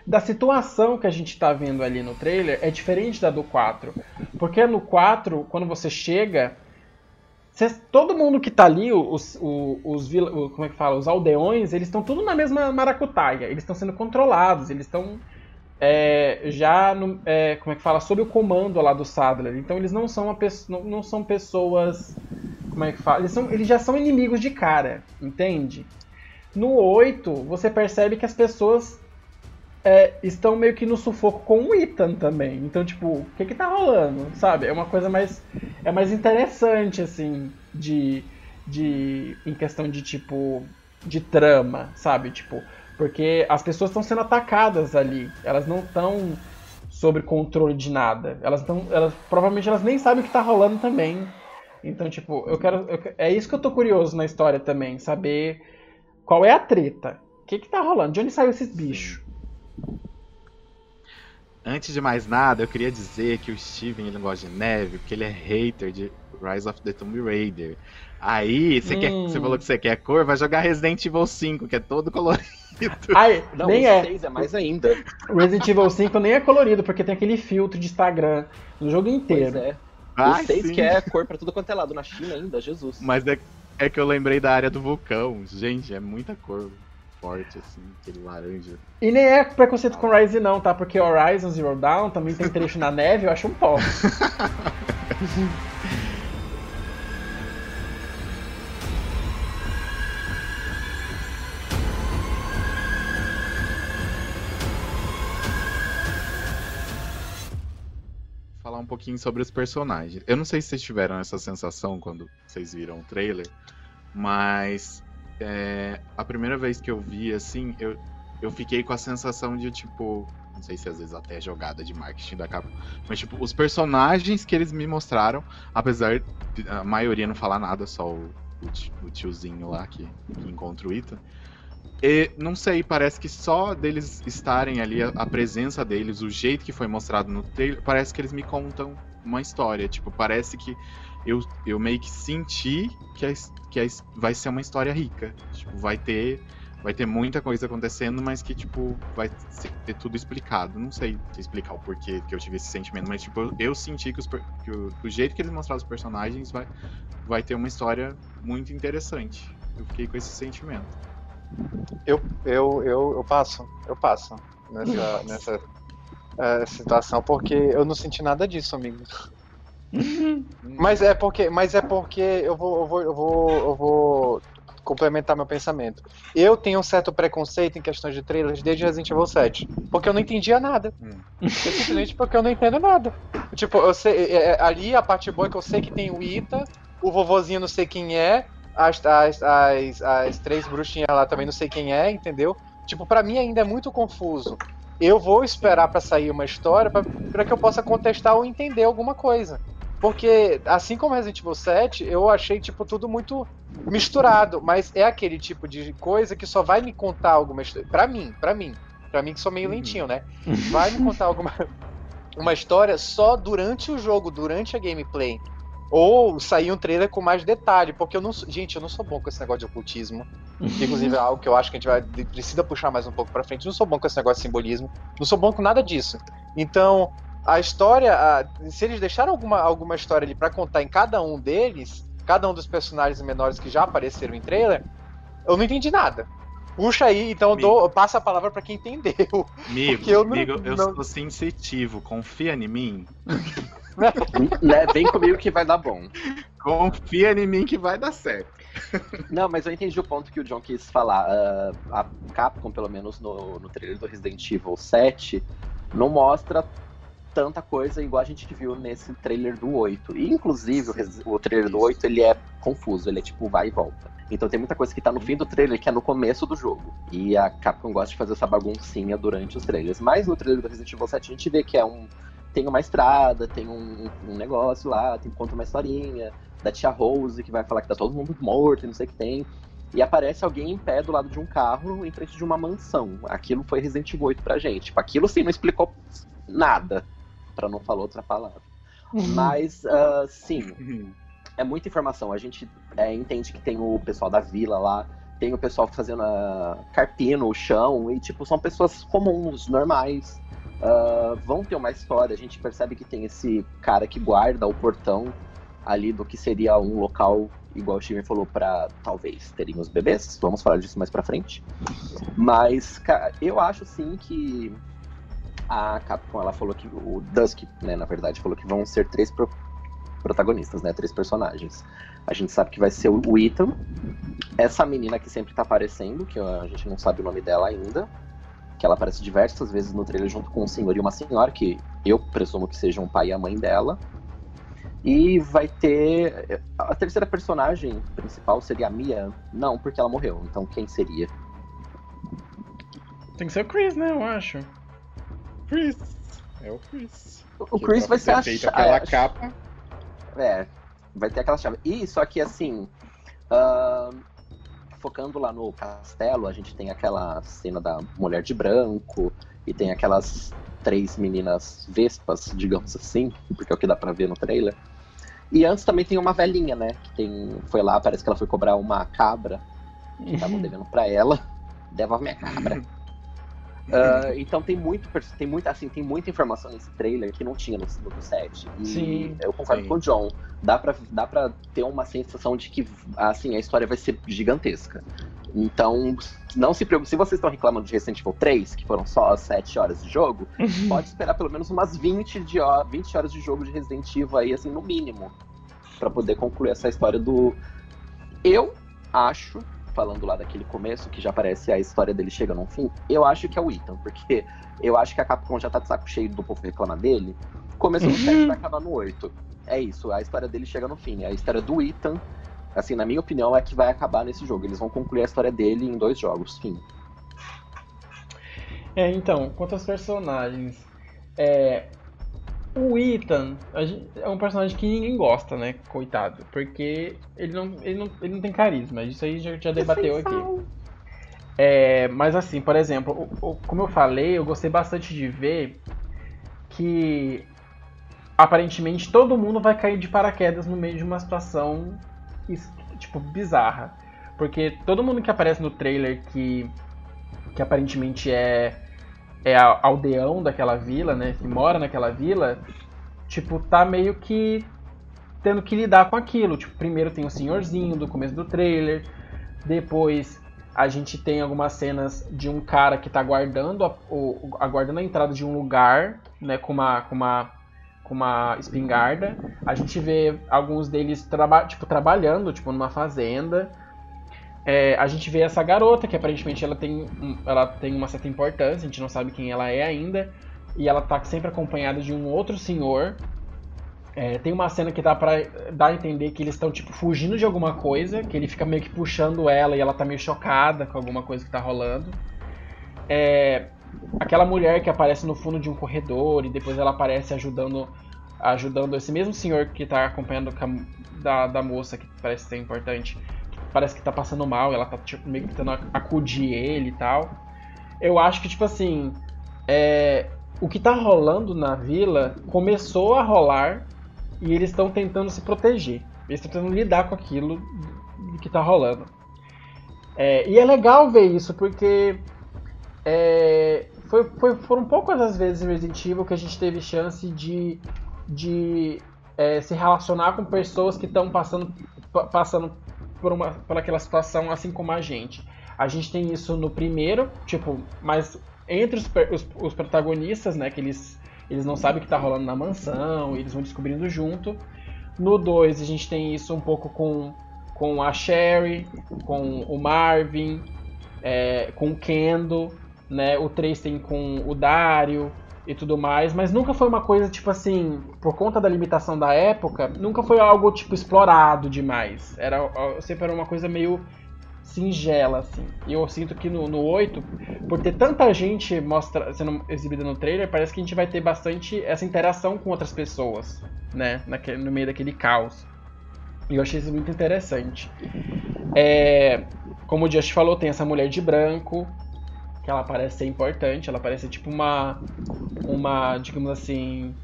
da situação que a gente está vendo ali no trailer é diferente da do 4. Porque no 4, quando você chega, Cês, todo mundo que tá ali, os, os, os, como é que fala, os aldeões, eles estão tudo na mesma maracutaia. Eles estão sendo controlados, eles estão é, já, no, é, como é que fala, sob o comando lá do Sadler. Então eles não são, não, não são pessoas, como é que fala, eles, são, eles já são inimigos de cara, entende? No 8, você percebe que as pessoas é, estão meio que no sufoco com o Ethan também. Então, tipo, o que que tá rolando, sabe? É uma coisa mais é mais interessante assim de de em questão de tipo de trama, sabe? Tipo, porque as pessoas estão sendo atacadas ali. Elas não estão sob controle de nada. Elas estão elas provavelmente elas nem sabem o que tá rolando também. Então, tipo, eu quero eu, é isso que eu tô curioso na história também, saber qual é a treta. O que que tá rolando? De onde saiu esses bichos? Antes de mais nada, eu queria dizer que o Steven ele não gosta de neve porque ele é hater de Rise of the Tomb Raider. Aí, você, hum. quer, você falou que você quer cor, vai jogar Resident Evil 5, que é todo colorido. *laughs* Ai, não, nem é. 6 é mais ainda. Resident Evil 5 nem é colorido, porque tem aquele filtro de Instagram no jogo inteiro. Pois é. Ai, o 6 que é cor pra tudo quanto é lado, na China ainda, Jesus. Mas é, é que eu lembrei da área do vulcão. Gente, é muita cor forte, assim, aquele laranja. E nem é preconceito com Rise não, tá? Porque Horizon Zero Dawn também tem trecho na neve, eu acho um pó. Falar um pouquinho sobre os personagens. Eu não sei se vocês tiveram essa sensação quando vocês viram o trailer, mas é, a primeira vez que eu vi, assim, eu, eu fiquei com a sensação de, tipo, não sei se às vezes até é jogada de marketing da capa, mas, tipo, os personagens que eles me mostraram, apesar de a maioria não falar nada, só o, o tiozinho lá que, que encontra o Ethan. E, não sei, parece que só deles estarem ali, a, a, presença deles, o jeito que foi mostrado no trailer, parece que eles me contam uma história. Tipo, parece que eu, eu meio que senti que, a, que a, vai ser uma história rica. Tipo, vai ter vai ter muita coisa acontecendo, mas que, tipo, vai ter tudo explicado. Não sei explicar o porquê que eu tive esse sentimento, mas, tipo, eu senti que, os, que o, o, jeito que eles mostraram os personagens vai, vai ter uma história muito interessante. Eu fiquei com esse sentimento. Eu, eu, eu, eu passo, eu passo nessa, *laughs* nessa uh, situação, porque eu não senti nada disso, amigo. *laughs* mas é porque, mas é porque eu vou, eu vou, eu vou, eu vou complementar meu pensamento. Eu tenho um certo preconceito em questões de trailers desde Resident Evil 7, porque eu não entendia nada. Hum. Simplesmente porque eu não entendo nada. Tipo, eu sei, é, é, ali a parte boa é que eu sei que tem o Ita, o vovozinho não sei quem é, as, as, as, as três bruxinhas lá também não sei quem é, entendeu? Tipo, para mim ainda é muito confuso. Eu vou esperar para sair uma história para que eu possa contestar ou entender alguma coisa. Porque, assim como Resident Evil 7, eu achei, tipo, tudo muito misturado. Mas é aquele tipo de coisa que só vai me contar alguma história. Pra mim, pra mim. Pra mim que sou meio uhum. lentinho, né? Vai me contar alguma *laughs* uma história só durante o jogo, durante a gameplay. ou sair um trailer com mais detalhe, porque eu não sou, gente, eu não sou bom com esse negócio de ocultismo, que *laughs* inclusive é algo que eu acho que a gente vai precisa puxar mais um pouco para frente. Eu não sou bom com esse negócio de simbolismo, não sou bom com nada disso. Então, a história, a, se eles deixaram alguma, alguma história ali para contar em cada um deles, cada um dos personagens menores que já apareceram em trailer, eu não entendi nada. Puxa aí, então eu dou, passa a palavra para quem entendeu. Amigo, eu não- amigo, eu não- sou sensitivo, confia em mim. *laughs* né, vem comigo que vai dar bom. Confia em mim que vai dar certo. *laughs* Não, mas eu entendi o ponto que o John quis falar. Ah, a Capcom, pelo menos no, no trailer do Resident Evil 7, não mostra tanta coisa igual a gente viu nesse trailer do 8. E, inclusive, o, o trailer do 8 ele é confuso, ele é tipo vai e volta. Então tem muita coisa que tá no fim do trailer que é no começo do jogo. E a Capcom gosta de fazer essa baguncinha durante os trailers. Mas no trailer do Resident Evil 7 a gente vê que é um. Tem uma estrada, tem um, um negócio lá, tem conta uma historinha da tia Rose que vai falar que tá todo mundo morto e não sei o que tem. E aparece alguém em pé do lado de um carro em frente de uma mansão. Aquilo foi Resident Evil 8 pra gente. Tipo, aquilo sim não explicou nada, pra não falar outra palavra. Mas, ah, sim, é muita informação. A gente é, entende que tem o pessoal da vila lá, tem o pessoal fazendo a carpino, o chão, e tipo, são pessoas comuns, normais. Ah, vão ter uma história, a gente percebe que tem esse cara que guarda o portão ali do que seria um local, igual o Steven falou, pra talvez terem os bebês. Vamos falar disso mais pra frente. Mas, ca- eu acho sim que a Capcom, ela falou que o Dusk, né, na verdade, falou que vão ser três pro- protagonistas, né, três personagens. A gente sabe que vai ser o Ethan, essa menina que sempre tá aparecendo, que a gente não sabe o nome dela ainda, que ela aparece diversas vezes no trailer junto com um senhor e uma senhora, que eu presumo que sejam o pai e a mãe dela. E vai ter. A terceira personagem principal seria a Mia? Não, porque ela morreu. Então quem seria? Tem que ser o Chris, né? Eu acho. Chris. É o Chris. O Que Chris vai ser a feito cha- aquela é, capa. É, vai ter aquela chave. E só que assim, ahn, focando lá no castelo, a gente tem aquela cena da mulher de branco e tem aquelas três meninas vespas, digamos assim, *laughs* porque é o que dá pra ver no trailer. E antes também tem uma velhinha, né? Que tem, foi lá, parece que ela foi cobrar uma cabra *laughs* que estavam devendo pra ela. Devolve minha cabra. *laughs* *laughs* Ah, então tem muito, tem muita, assim, tem muita informação nesse trailer que não tinha no, no set. E Sim. eu concordo Sim. com o John. Dá pra, dá pra ter uma sensação de que assim, a história vai ser gigantesca. Então, não se preocupe. Se vocês estão reclamando de Resident Evil 3, que foram só 7 horas de jogo, *laughs* pode esperar pelo menos umas 20, de ho- 20 horas de jogo de Resident Evil aí, assim, no mínimo. Pra poder concluir essa história do. Eu acho, falando lá daquele começo, que já parece a história dele chega num fim, eu acho que é o Ethan, porque eu acho que a Capcom já tá de saco cheio do povo reclamar dele. Começou no 7 vai acabar no 8. É isso, a história dele chega no fim. A história do Ethan, assim, na minha opinião, é que vai acabar nesse jogo. Eles vão concluir a história dele em dois jogos, fim. É, então, quanto aos personagens. É, o Ethan a é um personagem que ninguém gosta, né? Coitado. Porque ele não, ele não, ele não tem carisma. Isso aí já, já debateu aqui. É, mas assim, por exemplo, o- o- como eu falei, eu gostei bastante de ver que aparentemente todo mundo vai cair de paraquedas no meio de uma situação tipo bizarra. Porque todo mundo que aparece no trailer que que aparentemente é é aldeão daquela vila, né, que mora naquela vila, tipo, tá meio que tendo que lidar com aquilo. Tipo, primeiro tem o senhorzinho do começo do trailer, depois a gente tem algumas cenas de um cara que tá guardando a, o- aguardando a entrada de um lugar, né, com uma com uma com uma espingarda. A gente vê alguns deles traba tipo trabalhando, tipo numa fazenda. É, a gente vê essa garota que aparentemente ela tem, ela tem uma certa importância, a gente não sabe quem ela é ainda, e ela tá sempre acompanhada de um outro senhor. É, tem uma cena que dá pra dar a entender que eles estão tipo fugindo de alguma coisa, que ele fica meio que puxando ela e ela tá meio chocada com alguma coisa que tá rolando. É, aquela mulher que aparece no fundo de um corredor e depois ela aparece ajudando ajudando esse mesmo senhor que tá acompanhando da, da moça que parece ser importante parece que tá passando mal, ela tá tipo, meio que tentando ac- acudir ele e tal. Eu acho que, tipo assim, é, o que tá rolando na vila começou a rolar e eles estão tentando se proteger. Eles estão tentando lidar com aquilo que tá rolando. É, e é legal ver isso, porque é, foi, foi, foram poucas as vezes em Resident Evil que a gente teve chance de, de é, se relacionar com pessoas que estão passando, passando por, uma, por aquela situação assim como a gente. A gente tem isso no primeiro, tipo, mas entre os, os, os protagonistas, né, que eles, eles não sabem o que está rolando na mansão, eles vão descobrindo junto. No 2 a gente tem isso um pouco com, com a Sherry, com o Marvin, é, com o Kendo, né? O 3 tem com o Dario e tudo mais, mas nunca foi uma coisa tipo assim, por conta da limitação da época, nunca foi algo tipo explorado demais. Era sempre era uma coisa meio singela assim. E eu sinto que no, no 8, por ter tanta gente mostra, sendo exibida no trailer, parece que a gente vai ter bastante essa interação com outras pessoas, né, Naquele, no meio daquele caos. E eu achei isso muito interessante. É, como o Just falou, tem essa mulher de branco, que ela parece ser importante, ela parece tipo uma, uma digamos assim,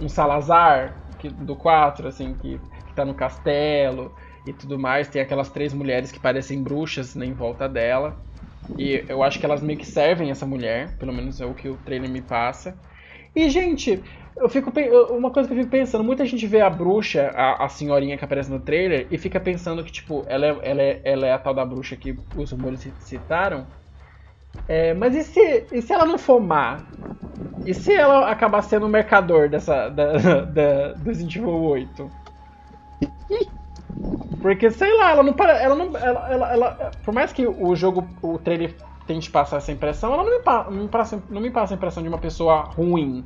um Salazar que, do 4, assim, que, que tá no castelo e tudo mais. Tem aquelas três mulheres que parecem bruxas né, em volta dela. E eu acho que elas meio que servem essa mulher, pelo menos é o que o trailer me passa. E, gente, eu fico uma coisa que eu fico pensando, muita gente vê a bruxa, a, a senhorinha que aparece no trailer, e fica pensando que, tipo, ela é, ela é, ela é a tal da bruxa que os rumores citaram. É, mas e se, e se ela não for má? E se ela acabar sendo o mercador dessa, da, *laughs* da, do Resident Evil 8? Porque, sei lá, ela não para. Ela não. Ela, ela, ela, por mais que o jogo, o trailer tente passar essa impressão, ela não me, não, me passa, não me passa a impressão de uma pessoa ruim.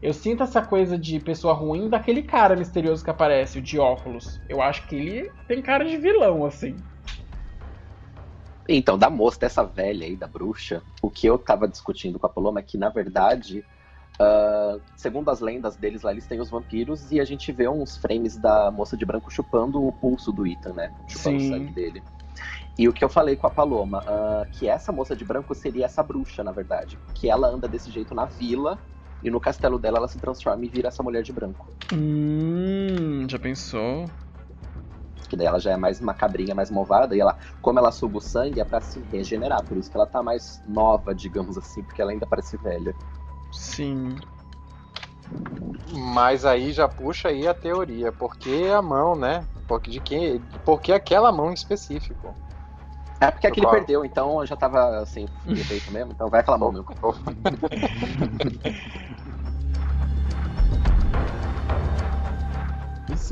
Eu sinto essa coisa de pessoa ruim daquele cara misterioso que aparece, o de óculos. Eu acho que ele tem cara de vilão, assim. Então, da moça, dessa velha aí, da bruxa, o que eu tava discutindo com a Paloma é que, na verdade, uh, segundo as lendas deles lá, eles têm os vampiros e a gente vê uns frames da moça de branco chupando o pulso do Ethan, né? Chupando Sim. o sangue dele. E o que eu falei com a Paloma, uh, que essa moça de branco seria essa bruxa, na verdade. Que ela anda desse jeito na vila e no castelo dela ela se transforma e vira essa mulher de branco. Hum, já pensou? Que daí ela já é mais macabrinha, mais movada, e ela, como ela suga o sangue, é pra se regenerar, por isso que ela tá mais nova, digamos assim, porque ela ainda parece velha. Sim. Mas aí já puxa aí a teoria, por que a mão, né? Porque de quem? Por que aquela mão em específico? É porque aquele qual? perdeu, então já tava assim, feito *laughs* mesmo, então vai aquela mão meu. *laughs*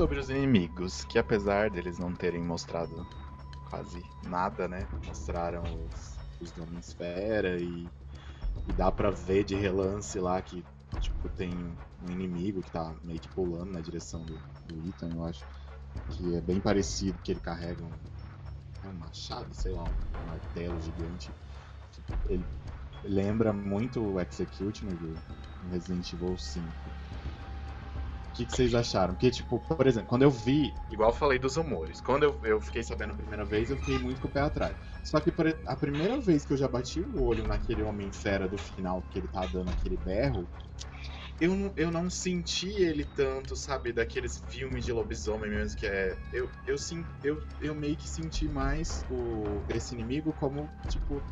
sobre os inimigos, que apesar deles não terem mostrado quase nada, né? Mostraram os, os da Esfera e, e dá pra ver de relance lá que tipo, tem um inimigo que tá meio que pulando na direção do, do Ethan, eu acho. Que é bem parecido, que ele carrega um, é um machado, sei lá, um martelo gigante. Ele lembra muito o Executioner do Resident Evil 5 o que, que, vocês acharam? Porque, tipo, por exemplo, quando eu vi, igual eu falei dos humores, quando eu, eu fiquei sabendo a primeira vez, eu fiquei muito com o pé atrás. Só que a primeira vez que eu já bati o olho naquele Homem Fera do final, que ele tá dando aquele berro, eu não, eu não senti ele tanto, sabe, daqueles filmes de lobisomem mesmo, que é. Eu, eu, eu, eu meio que senti mais o, esse inimigo como, tipo,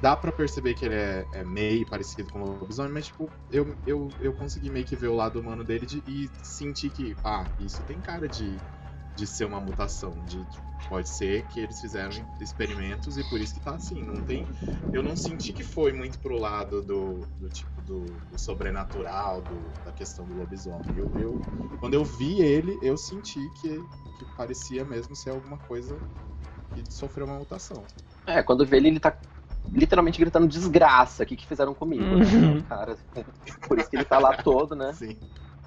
dá para perceber que ele é, é, meio parecido com o lobisomem, mas tipo, eu, eu, eu consegui meio que ver o lado humano dele de, e sentir que, ah, isso tem cara de, de ser uma mutação, de, de, pode ser que eles fizeram experimentos e por isso que tá assim, não tem, eu não senti que foi muito pro lado do, do tipo do, do sobrenatural, do, da questão do lobisomem. Eu, eu, quando eu vi ele, eu senti que, que parecia mesmo ser alguma coisa que sofreu uma mutação. É, quando vê ele, ele tá literalmente gritando desgraça, o que, que fizeram comigo, né? Uhum. Cara, por isso que ele tá lá todo, né? Sim.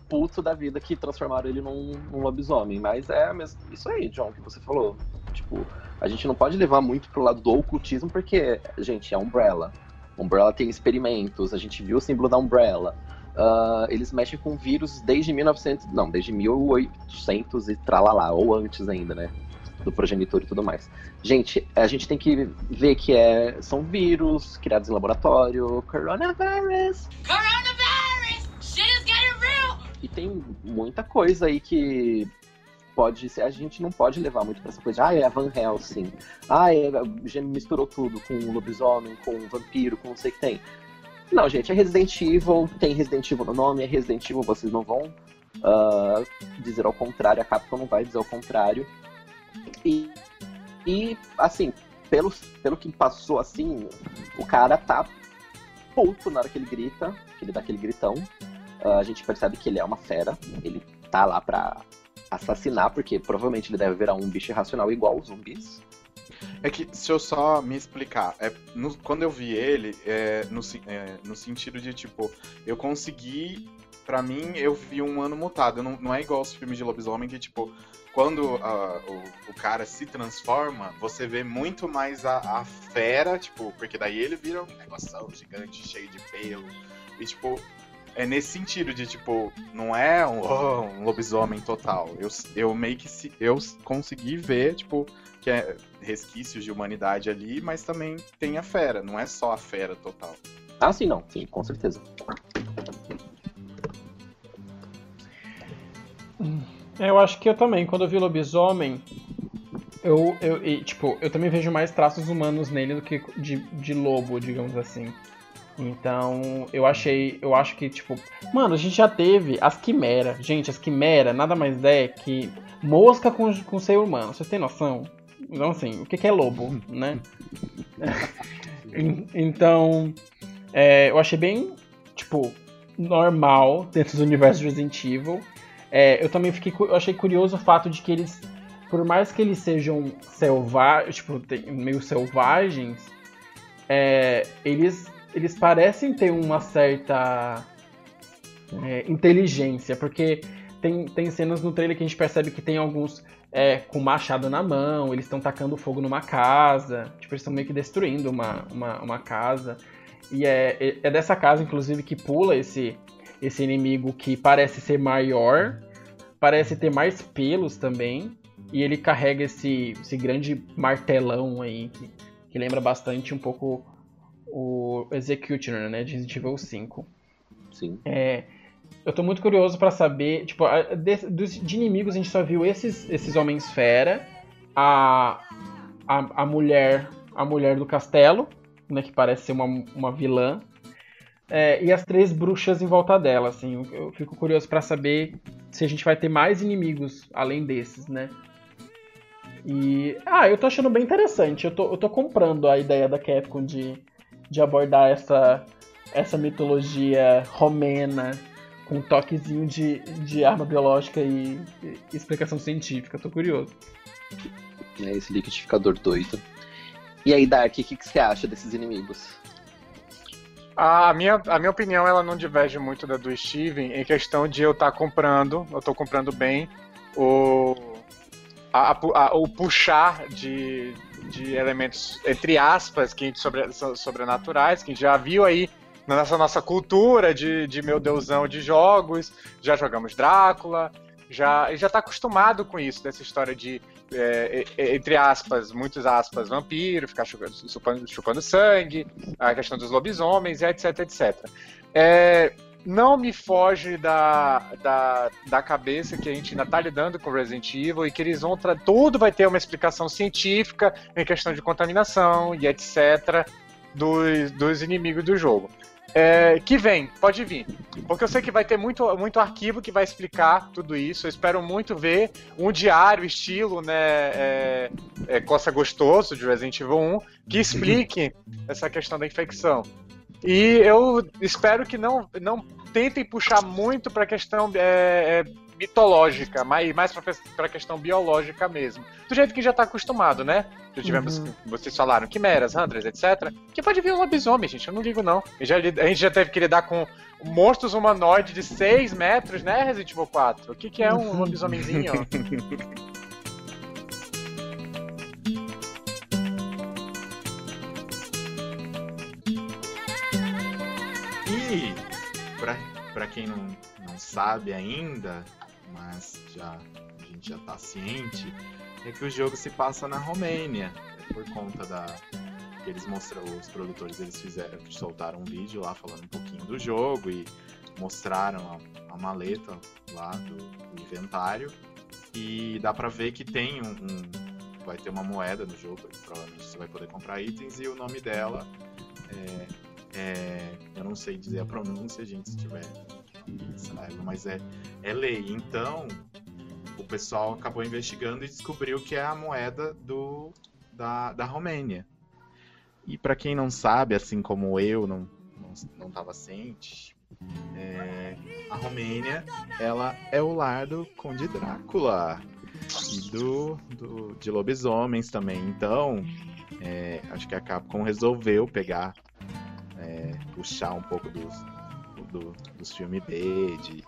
Puto da vida que transformaram ele num, num lobisomem. Mas é mesmo, isso aí, John, que você falou. Tipo, a gente não pode levar muito pro lado do ocultismo, porque, gente, é Umbrella. Umbrella tem experimentos, a gente viu o símbolo da Umbrella. Uh, eles mexem com vírus desde 1900, não, desde 1800 e tralalá, ou antes ainda, né? Do progenitor e tudo mais. Gente, a gente tem que ver que é, são vírus criados em laboratório, coronavirus. Coronavirus! Shit is getting real! E tem muita coisa aí que pode ser. A gente não pode levar muito pra essa coisa ah, é a Van Helsing. Ah, é, já misturou tudo com lobisomem, com vampiro, com não sei o que tem. Não, gente, é Resident Evil, tem Resident Evil no nome, é Resident Evil, vocês não vão uh, dizer ao contrário, a Capcom não vai dizer ao contrário. E, e assim, pelo, pelo que passou assim, o cara tá puto na hora que ele grita, que ele dá aquele gritão. Uh, a gente percebe que ele é uma fera, ele tá lá pra assassinar, porque provavelmente ele deve virar um bicho irracional igual os zumbis. É que, se eu só me explicar, é, no- quando eu vi ele, é, no, é, no sentido de, tipo, eu consegui. Pra mim, eu vi um ano mutado. Não, não é igual os filmes de lobisomem que, tipo, quando ah, o, o cara se transforma, você vê muito mais a, a fera, tipo, porque daí ele vira um negoção gigante, cheio de pelo. E, tipo, é nesse sentido de, tipo, não é um, oh, *laughs* um lobisomem total. Eu, eu meio que se, eu consegui ver, tipo, que é resquícios de humanidade ali, mas também tem a fera, não é só a fera total. Ah, sim, não, sim, com certeza. É, Eu acho que eu também, quando eu vi lobisomem, eu, eu e, tipo, eu também vejo mais traços humanos nele do que de, de lobo, digamos assim. Então, eu achei, eu acho que, tipo, mano, a gente já teve as quimeras. Gente, as quimeras nada mais é que mosca com, com ser humano. Vocês têm noção? Então, assim, o que, que é lobo, né? *laughs* En- então, é, eu achei bem, tipo, normal dentro do universo de Resident Evil. É, eu também fiquei, eu achei curioso o fato de que eles, por mais que eles sejam selvagens, tipo, meio selvagens, é, eles, eles parecem ter uma certa é, inteligência, porque tem, tem cenas no trailer que a gente percebe que tem alguns é, com machado na mão, eles estão tacando fogo numa casa, tipo, eles estão meio que destruindo uma, uma, uma casa. E é, é- é dessa casa, inclusive, que pula esse, esse inimigo que parece ser maior, parece ter mais pelos também, e ele carrega esse, esse grande martelão aí, que, que lembra bastante um pouco o Executioner, né, de Resident Evil 5. Sim. É, eu tô muito curioso pra saber, tipo, de, de inimigos a gente só viu esses, esses homens fera, a, a, a mulher a mulher do castelo, né, que parece ser uma, uma vilã, é, e as três bruxas em volta dela, assim, eu, eu fico curioso pra saber se a gente vai ter mais inimigos além desses, né? E, ah, eu tô achando bem interessante, eu tô, eu tô comprando a ideia da Capcom de, de abordar essa, essa mitologia romena com um toquezinho de, de arma biológica e, e explicação científica. Tô curioso. É esse liquidificador doido. E aí, Dark, o que, que você acha desses inimigos? A minha, a minha opinião ela não diverge muito da do Steven em questão de eu estar comprando, eu estou comprando bem o, a- a o puxar de, de elementos, entre aspas, que sobre, so- sobrenaturais, que a gente já viu aí nessa nossa cultura de, de meu deusão de jogos, já jogamos Drácula, já já está acostumado com isso, dessa história de, é, entre aspas, muitas aspas, vampiro, ficar chupando, chupando, sangue, a questão dos lobisomens, etc, etc. É, não me foge da, da, da cabeça que a gente ainda está lidando com Resident Evil e que eles vão. Tudo vai ter uma explicação científica em questão de contaminação e etc. dos, dos inimigos do jogo. É, que vem, pode vir. Porque eu sei que vai ter muito, muito arquivo que vai explicar tudo isso. Eu espero muito ver um diário, estilo, né? É, é, Coça Gostoso de Resident Evil 1, que *laughs* explique essa questão da infecção. E eu espero que não, não tentem puxar muito para a questão é, é, mitológica, mas mais para a questão biológica mesmo. Do jeito que já está acostumado, né? Já tivemos, Uhum. vocês falaram, quimeras, Andres, etc. Que pode vir um lobisomem, gente, eu não ligo não. Já a gente já teve que lidar com monstros humanoides de 6 metros, né, Resident Evil 4? O que, que é um lobisomenzinho? *laughs* E, pra, pra quem não, não sabe ainda, mas já, a gente já tá ciente, é que o jogo se passa na Romênia. Por conta da. que eles mostram, os produtores eles fizeram, soltaram um vídeo lá falando um pouquinho do jogo e mostraram uma maleta lá do, do inventário e dá pra ver que tem um, um- vai ter uma moeda no jogo, provavelmente você vai poder comprar itens e o nome dela é, é- eu não sei dizer a pronúncia, gente, se tiver saiba, mas é, é lei. Então, o pessoal acabou investigando e descobriu que é a moeda do da, da Romênia. E pra quem não sabe, assim como eu não não, não tava ciente, é, a Romênia ela é o lar do Conde Drácula e do, do de lobisomens também. Então, é, acho que a Capcom resolveu pegar, é, puxar um pouco dos, do- dos filmes B, de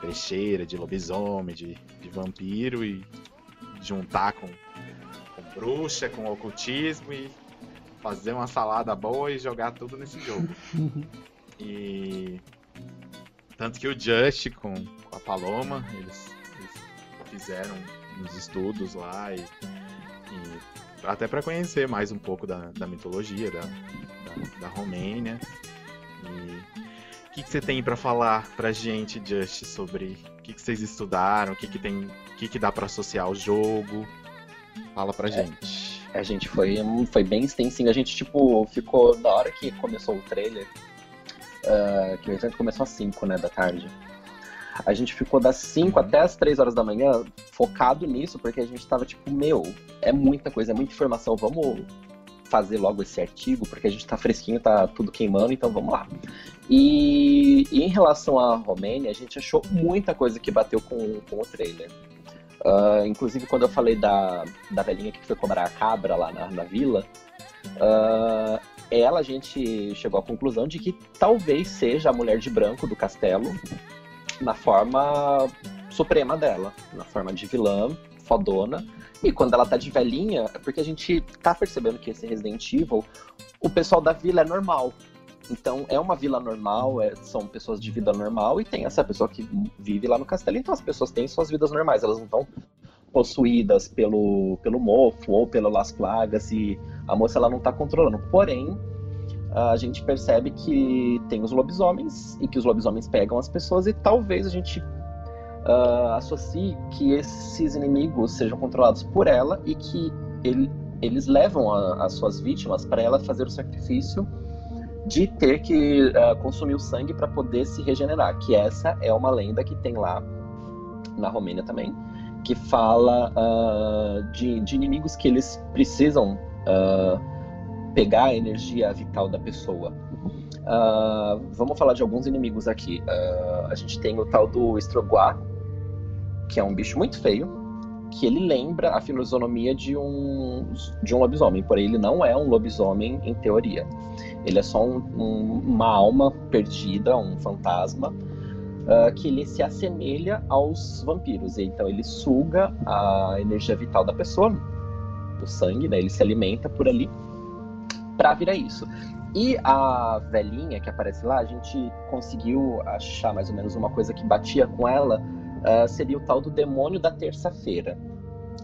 trecheira, de lobisomem, de, de vampiro e juntar com, com bruxa, com ocultismo e fazer uma salada boa e jogar tudo nesse jogo. *laughs* E tanto que o Just com, com a Paloma, eles, eles fizeram uns estudos lá e, e até para conhecer mais um pouco da, da mitologia da, da, da Romênia. E que, que você tem pra falar pra gente, Just, sobre o que, que vocês estudaram, o que, que tem, o que, que dá pra associar ao jogo? Fala pra gente. A gente foi, foi bem extensinho. A gente, tipo, ficou. Na hora que começou o trailer, ah, que o evento começou às 5, né, da tarde. A gente ficou das 5 Uhum. até as 3 horas da manhã focado nisso, porque a gente tava tipo, meu, é muita coisa, é muita informação, vamos fazer logo esse artigo, porque a gente tá fresquinho, tá tudo queimando, então vamos lá. E, e em relação à Romênia, a gente achou muita coisa que bateu com, com o trailer. Ah, inclusive, quando eu falei da, da velhinha que foi cobrar a cabra lá na, na vila, ah, ela a gente chegou à conclusão de que talvez seja a mulher de branco do castelo na forma suprema dela, na forma de vilã, fodona. E quando ela tá de velhinha, é porque a gente tá percebendo que esse Resident Evil, o pessoal da vila é normal. Então é uma vila normal, é- são pessoas de vida normal e tem essa pessoa que vive lá no castelo. Então as pessoas têm suas vidas normais, elas não estão possuídas pelo, pelo mofo ou pelas plagas e a moça ela não tá controlando. Porém, a gente percebe que tem os lobisomens e que os lobisomens pegam as pessoas e talvez a gente ah, associe que esses inimigos sejam controlados por ela e que ele- eles levam as suas vítimas para ela fazer o sacrifício de ter que ah, consumir o sangue para poder se regenerar. Que essa é uma lenda que tem lá na Romênia também, que fala ah, de, de inimigos que eles precisam pegar a energia vital da pessoa. Ah, vamos falar de alguns inimigos aqui. Ah, a gente tem o tal do Strogoá, que é um bicho muito feio, que ele lembra a fisionomia de um, de um lobisomem, porém ele não é um lobisomem em teoria. Ele é só um- um- uma alma perdida, um fantasma, ah, que ele se assemelha aos vampiros. Então ele suga a energia vital da pessoa, do sangue, né? ele se alimenta por ali pra virar isso. E a velhinha que aparece lá, a gente conseguiu achar mais ou menos uma coisa que batia com ela, ah, seria o tal do demônio da terça-feira,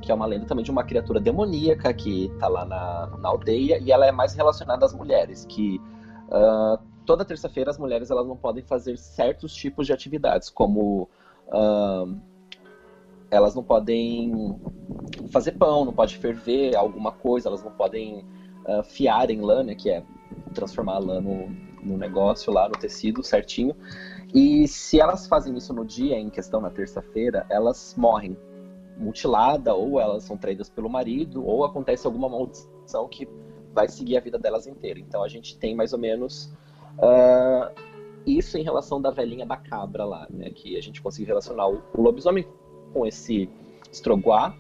que é uma lenda também de uma criatura demoníaca que tá lá na, na aldeia e ela é mais relacionada às mulheres, que ah, toda terça-feira as mulheres elas não podem fazer certos tipos de atividades, como ah, elas não podem fazer pão, não pode ferver alguma coisa, elas não podem ah, fiar em lã, né, que é transformar a lã no, no negócio lá, no tecido certinho. E se elas fazem isso no dia em questão, na terça-feira, elas morrem mutilada ou elas são traídas pelo marido ou acontece alguma maldição que vai seguir a vida delas inteira. Então a gente tem mais ou menos ah, isso em relação da velhinha da cabra lá, né? Que a gente consegue relacionar o, lobisomem com esse estroguá,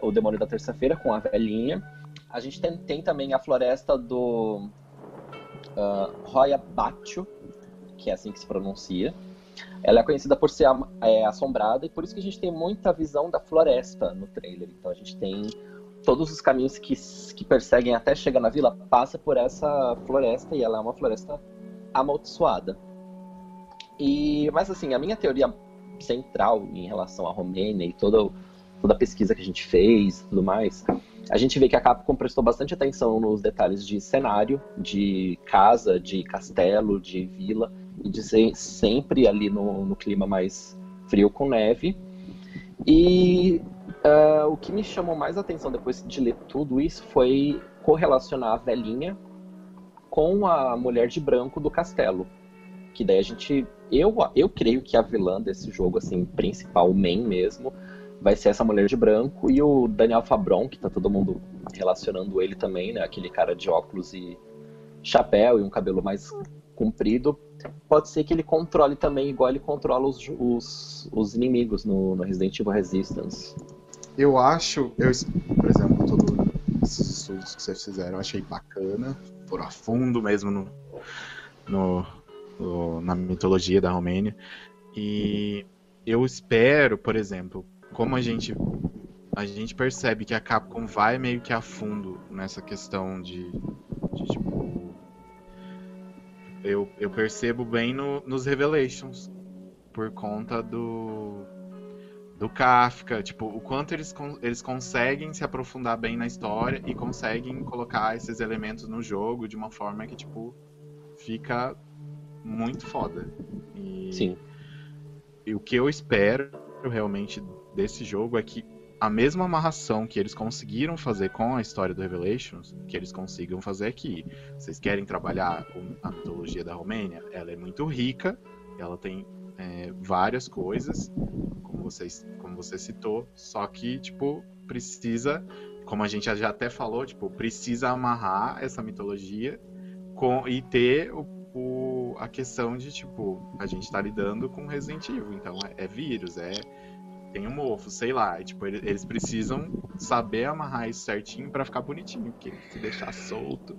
o demônio da terça-feira com a velhinha. A gente tem, tem também a floresta do uh, Roya Bacho, que é assim que se pronuncia. Ela é conhecida por ser é, assombrada e por isso que a gente tem muita visão da floresta no trailer. Então a gente tem todos os caminhos que, que perseguem até chegar na vila passa por essa floresta e ela é uma floresta amaldiçoada. E mas assim a minha teoria central em relação à Romênia e toda toda a pesquisa que a gente fez, tudo mais, a gente vê que a Capcom prestou bastante atenção nos detalhes de cenário, de casa, de castelo, de vila e de ser sempre ali no, no clima mais frio com neve. E uh, o que me chamou mais atenção depois de ler tudo isso foi correlacionar a velhinha com a mulher de branco do castelo. Que daí a gente. Eu, eu creio que a vilã desse jogo, assim, principal, o main mesmo, vai ser essa mulher de branco e o Daniel Fabron, que tá todo mundo relacionando ele também, né? Aquele cara de óculos e chapéu e um cabelo mais comprido. Pode ser que ele controle também, igual ele controla os, os, os inimigos no, no Resident Evil Resistance. Eu acho, eu, por exemplo, todos esses estudos que vocês fizeram, eu achei bacana, foram a fundo mesmo no, no, no, na mitologia da Romênia. E eu espero, por exemplo, como a gente a gente percebe que a Capcom vai meio que a fundo nessa questão de, eu, eu percebo bem no, nos Revelations por conta do do Kafka, tipo, o quanto eles, eles conseguem se aprofundar bem na história e conseguem colocar esses elementos no jogo de uma forma que, tipo, fica muito foda. E, Sim. E o que eu espero realmente desse jogo é que a mesma amarração que eles conseguiram fazer com a história do Revelations, que eles consigam fazer aqui. Vocês querem trabalhar a mitologia da Romênia? Ela é muito rica, ela tem é, várias coisas, como, vocês, como você citou, só que, tipo, precisa, como a gente já até falou, tipo, precisa amarrar essa mitologia com, e ter o, o, a questão de, tipo, a gente tá lidando com Resident Evil, então é, é vírus, é tem um mofo, sei lá. E, tipo, eles precisam saber amarrar isso certinho para ficar bonitinho. Porque se deixar solto.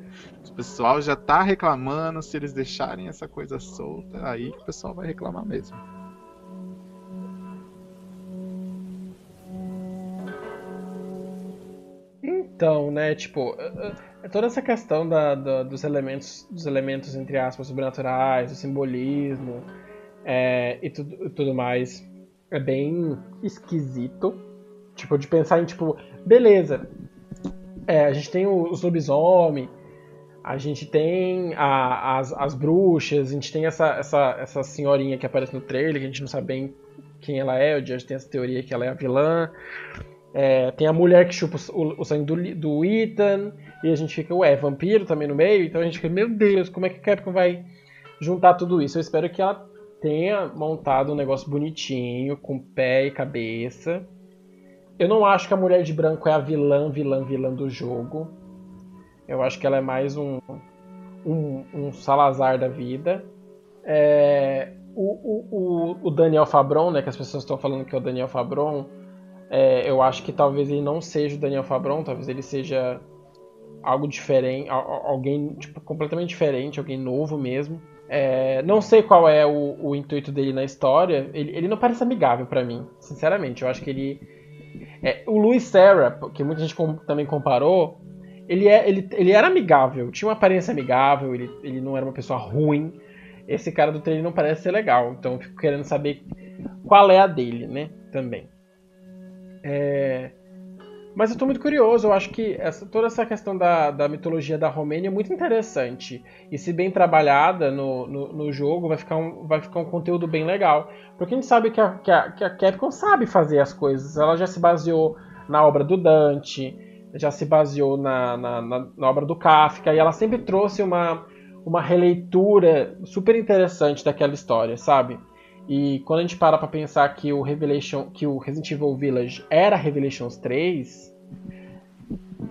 O pessoal já tá reclamando. Se eles deixarem essa coisa solta, aí o pessoal vai reclamar mesmo. Então, né, tipo, é toda essa questão da, da, dos elementos, dos elementos, entre aspas, sobrenaturais, do simbolismo é, e tudo, tudo mais é bem esquisito. Tipo, de pensar em, tipo, beleza. É, a gente tem os lobisomens, a gente tem a, as, as bruxas, a gente tem essa, essa, essa senhorinha que aparece no trailer, que a gente não sabe bem quem ela é, o Judge tem essa teoria que ela é a vilã. É, tem a mulher que chupa o, o sangue do, do Ethan, e a gente fica, ué, vampiro também no meio, então a gente fica, meu Deus, como é que a Capcom vai juntar tudo isso? Eu espero que ela tenha montado um negócio bonitinho, com pé e cabeça. Eu não acho que a Mulher de Branco é a vilã, vilã, vilã do jogo. Eu acho que ela é mais um, um, um Salazar da vida. É, o, o, o, Daniel Fabron, né, que as pessoas estão falando que é o Daniel Fabron, é, eu acho que talvez ele não seja o Daniel Fabron, talvez ele seja algo diferente, alguém tipo, completamente diferente, alguém novo mesmo. É, não sei qual é o, o, intuito dele na história. Ele, ele não parece amigável para mim, sinceramente. Eu acho que ele. É, o Louis Serra, que muita gente com, também comparou, ele, é, ele, ele era amigável, tinha uma aparência amigável, ele, ele não era uma pessoa ruim. Esse cara do trailer não parece ser legal, então eu fico querendo saber qual é a dele, né? Também. É. Mas eu tô muito curioso, eu acho que essa, toda essa questão da, da mitologia da Romênia é muito interessante. E se bem trabalhada no, no, no, jogo, vai ficar, um, vai ficar um conteúdo bem legal. Porque a gente sabe que a, que, a, que a Capcom sabe fazer as coisas. Ela já se baseou na obra do Dante, já se baseou na, na, na, na obra do Kafka, e ela sempre trouxe uma, uma releitura super interessante daquela história, sabe? E quando a gente para pra pensar que o Revelation, que o Resident Evil Village era Revelations 3,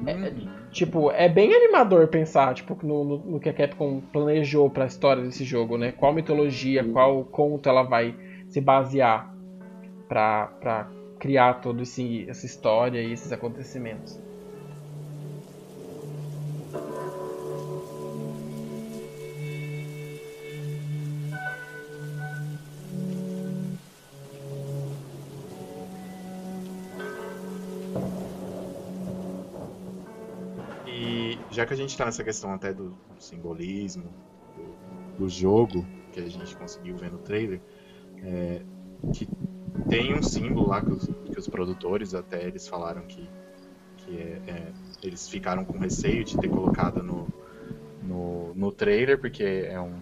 é, tipo, é bem animador pensar, tipo, no, no, no que a Capcom planejou para a história desse jogo, né? Qual mitologia, qual conto ela vai se basear para criar toda essa história e esses acontecimentos. Já que a gente está nessa questão até do, simbolismo, do, jogo, que a gente conseguiu ver no trailer, é, que tem um símbolo lá que os, que os, produtores até eles falaram que, que é, é, eles ficaram com receio de ter colocado no, no, no trailer, porque é um,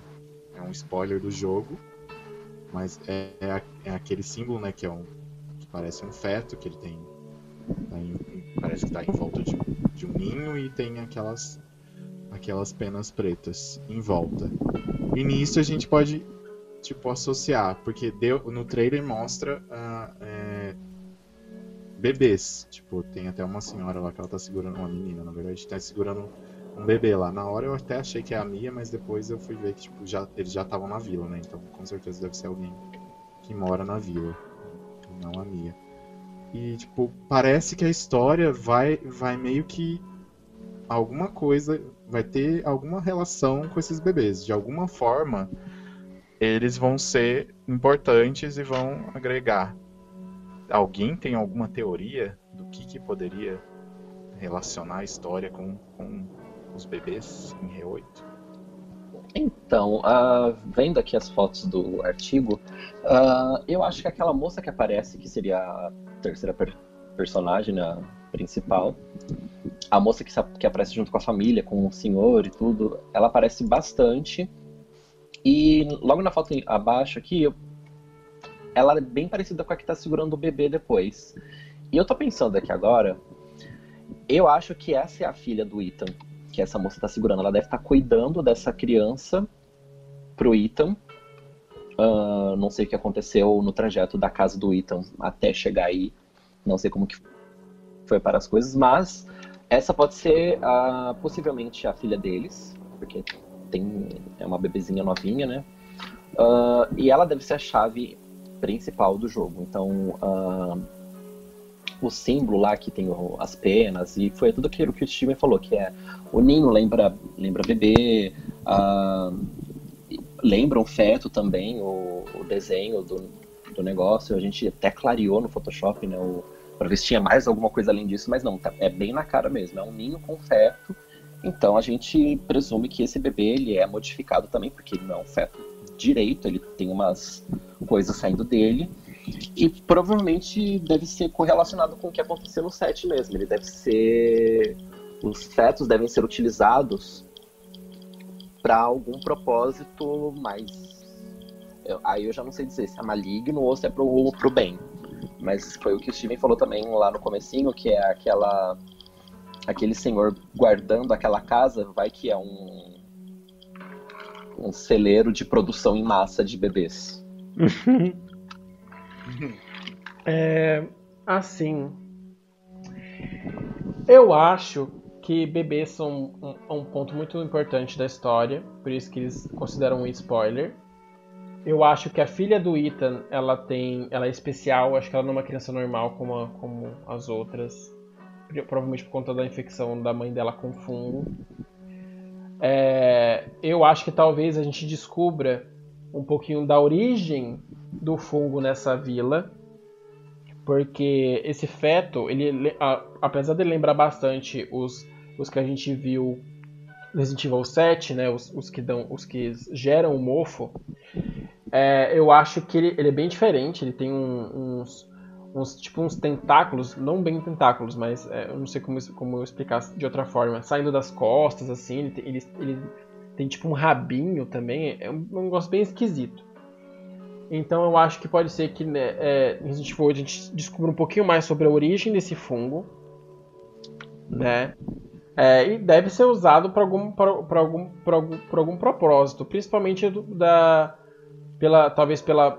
é um spoiler do jogo, mas é, é, é aquele símbolo, né, que é um que parece um feto, que ele tem em- parece que tá em volta de, de um ninho e tem aquelas aquelas penas pretas em volta. E nisso a gente pode tipo associar, porque deu no trailer mostra ah, é, bebês, tipo tem até uma senhora lá que ela tá segurando uma menina, na verdade, tá segurando um bebê lá. Na hora eu até achei que é a Mia, mas depois eu fui ver que tipo, já, eles já estavam na vila, né? Então com certeza deve ser alguém que mora na vila, não a Mia. E tipo, parece que a história vai, vai meio que alguma coisa, vai ter alguma relação com esses bebês. De alguma forma, eles vão ser importantes e vão agregar. Alguém tem alguma teoria do que, que poderia relacionar a história com, com os bebês em R8? Então, ah, vendo aqui as fotos do artigo, ah, eu acho que aquela moça que aparece, que seria terceira per- personagem, né, a principal, a moça que, que aparece junto com a família, com o senhor e tudo, ela aparece bastante. E logo na foto abaixo aqui, eu- ela é bem parecida com a que tá segurando o bebê depois. E eu tô pensando aqui agora, eu acho que essa é a filha do Ethan que essa moça tá segurando. Ela deve estar cuidando dessa criança pro Ethan. Ah, não sei o que aconteceu no trajeto da casa do Ethan até chegar aí. Não sei como que foi para as coisas, mas essa pode ser possivelmente a filha deles, porque tem é uma bebezinha novinha, né? Ah, e ela deve ser a chave principal do jogo. Então, ah, o símbolo lá que tem o- as penas, e foi tudo aquilo que o Steven falou, que é o ninho lembra, lembra bebê, ah, lembra um feto também, o, o desenho do, do negócio. A gente até clareou no Photoshop, né? O, pra ver se tinha mais alguma coisa além disso, mas não, tá- é bem na cara mesmo. É um ninho com feto. Então a gente presume que esse bebê ele é modificado também, porque ele não é um feto direito, ele tem umas coisas saindo dele. E provavelmente deve ser correlacionado com o que aconteceu no set mesmo. Ele deve ser. Os fetos devem ser utilizados para algum propósito mais. eu- aí eu já não sei dizer se é maligno ou se é pro, pro bem. Mas foi o que o Steven falou também lá no comecinho, que é aquela. aquele senhor guardando aquela casa, vai que é um. um celeiro de produção em massa de bebês. *laughs* É, assim, eu acho que bebês são um, um ponto muito importante da história, por isso que eles consideram um spoiler. Eu acho que a filha do Ethan, ela tem, ela é especial, acho que ela não é uma criança normal como, a- como as outras, provavelmente por conta da infecção da mãe dela com fungo. É, eu acho que talvez a gente descubra um pouquinho da origem do fungo nessa vila, porque esse feto, ele, le- a- apesar de lembrar bastante os, os que a gente viu Resident Evil 7, né, os, os que dão, os que geram o mofo, é, eu acho que ele, ele é bem diferente. Ele tem um- uns, uns tipo uns tentáculos, não bem tentáculos, mas é, eu não sei como, como eu explicar de outra forma, saindo das costas assim. Ele, ele, ele tem tipo um rabinho também. É um, negócio bem esquisito. Então eu acho que pode ser que né, é, em Resident Evil 8 a gente descubra um pouquinho mais sobre a origem desse fungo, né? É, e deve ser usado para algum, algum, algum, algum propósito, principalmente do- da, pela, talvez pela,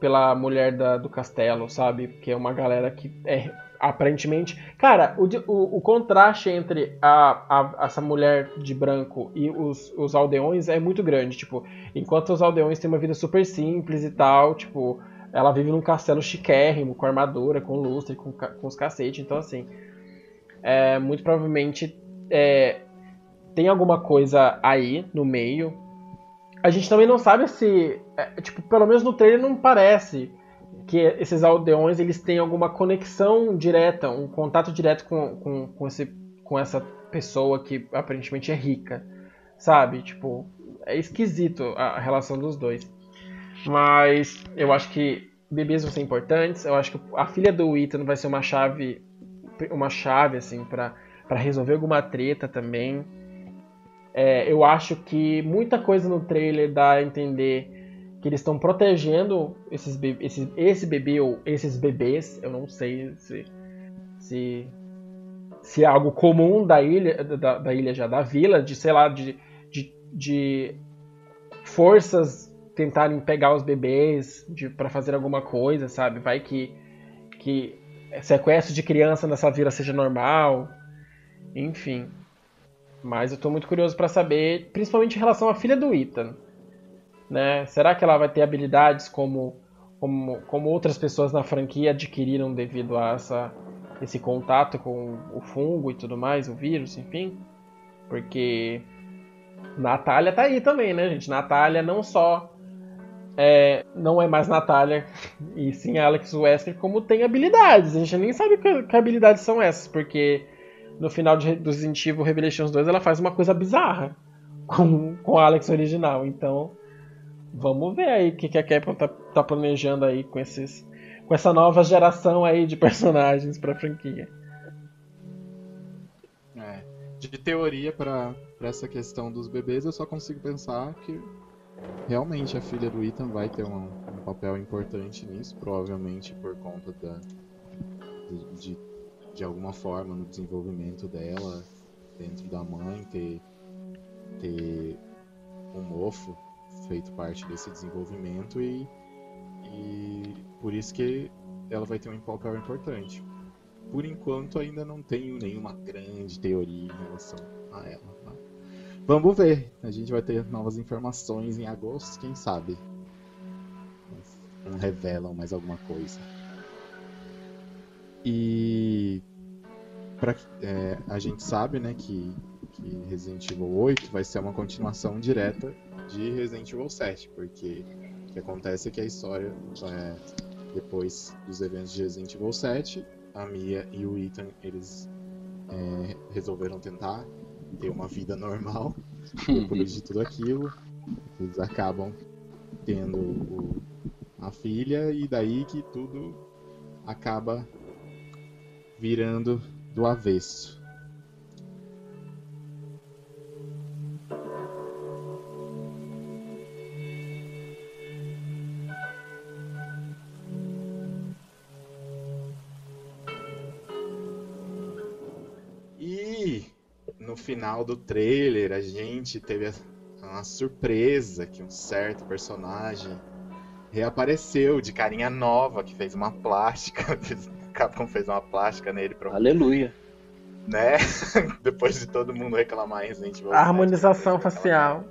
pela mulher da- do castelo, sabe? Que é uma galera que é aparentemente. Cara, o, o, o contraste entre a, a- essa mulher de branco e os, os aldeões é muito grande. Tipo, enquanto os aldeões têm uma vida super simples e tal, tipo, ela vive num castelo chiquérrimo, com armadura, com lustre, com, com os cacetes. Então, assim, é, muito provavelmente é, tem alguma coisa aí no meio. A gente também não sabe se, é, tipo, pelo menos no trailer não parece que esses aldeões eles têm alguma conexão direta, um contato direto com, com, com, esse, com essa pessoa que aparentemente é rica, sabe? Tipo, é esquisito a, relação dos dois. Mas eu acho que bebês vão ser importantes. Eu acho que a filha do Ethan vai ser uma chave, uma chave assim para para resolver alguma treta também. É, eu acho que muita coisa no trailer dá a entender que eles estão protegendo esses be esse, esse bebê ou esses bebês. Eu não sei se, se, se é algo comum da ilha, da, da ilha já, da vila, de sei lá, de, de, de forças tentarem pegar os bebês para fazer alguma coisa, sabe? Vai que, que sequestro de criança nessa vila seja normal. Enfim. Mas eu tô muito curioso para saber, principalmente em relação à filha do Ethan. Né? Será que ela vai ter habilidades como, como, como outras pessoas na franquia adquiriram devido a essa, esse contato com o fungo e tudo mais, o vírus, enfim? Porque Natália tá aí também, né, gente? Natália não só é, não é mais Natália *laughs* e sim Alex Wesker, como tem habilidades. A gente nem sabe que, que habilidades são essas, porque no final de, do Resident Evil Revelations 2 ela faz uma coisa bizarra com, com Alex original. Então, vamos ver aí o que, que a Capcom tá, tá planejando aí com esses com essa nova geração aí de personagens pra franquia. É, de teoria para essa questão dos bebês, eu só consigo pensar que realmente a filha do Ethan vai ter um, um papel importante nisso, provavelmente por conta da, de, de, de, alguma forma no desenvolvimento dela dentro da mãe, ter, ter um mofo feito parte desse desenvolvimento e, e por isso que ela vai ter um papel importante. Por enquanto ainda não tenho nenhuma grande teoria em relação a ela. Vamos ver. A gente vai ter novas informações em agosto, quem sabe. Não revelam mais alguma coisa. E pra, é, a gente sabe né, que, que Resident Evil 8 vai ser uma continuação direta de Resident Evil 7, porque o que acontece é que a história, é, depois dos eventos de Resident Evil 7, a Mia e o Ethan eles é, resolveram tentar ter uma vida normal *laughs* depois de tudo aquilo. Eles acabam tendo o, a filha e daí que tudo acaba virando do avesso. final do trailer, a gente teve uma surpresa que um certo personagem reapareceu de carinha nova, que fez uma plástica. *laughs* Capcom fez uma plástica nele pra. Aleluia. Né? *laughs* Depois de todo mundo reclamar em Resident Evil. Harmonização facial.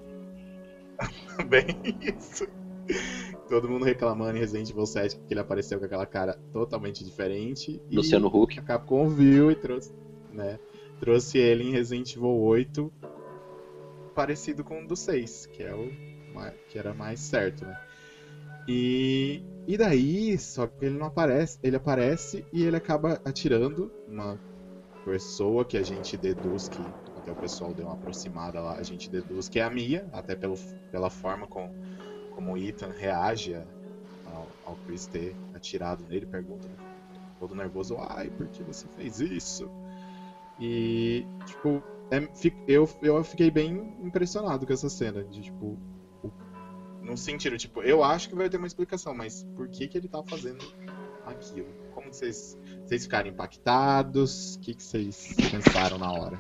*laughs* Bem isso. Todo mundo reclamando em Resident Evil 7 que ele apareceu com aquela cara totalmente diferente. Luciano Huck. A Capcom viu e trouxe, né? trouxe ele em Resident Evil 8 parecido com o do 6, que é o que era mais certo, né? E, e daí, só que ele não aparece, ele aparece e ele acaba atirando uma pessoa que a gente deduz que até o pessoal deu uma aproximada lá, a gente deduz que é a Mia, até pelo, pela forma com, como o Ethan reage ao, ao Chris ter atirado nele, pergunta todo nervoso, ai, por que você fez isso? E, tipo, é, eu, eu fiquei bem impressionado com essa cena. De, tipo, no sentido, tipo, eu acho que vai ter uma explicação, mas por que, que ele tá fazendo aquilo? Como vocês, vocês ficaram impactados? O que, que vocês pensaram na hora?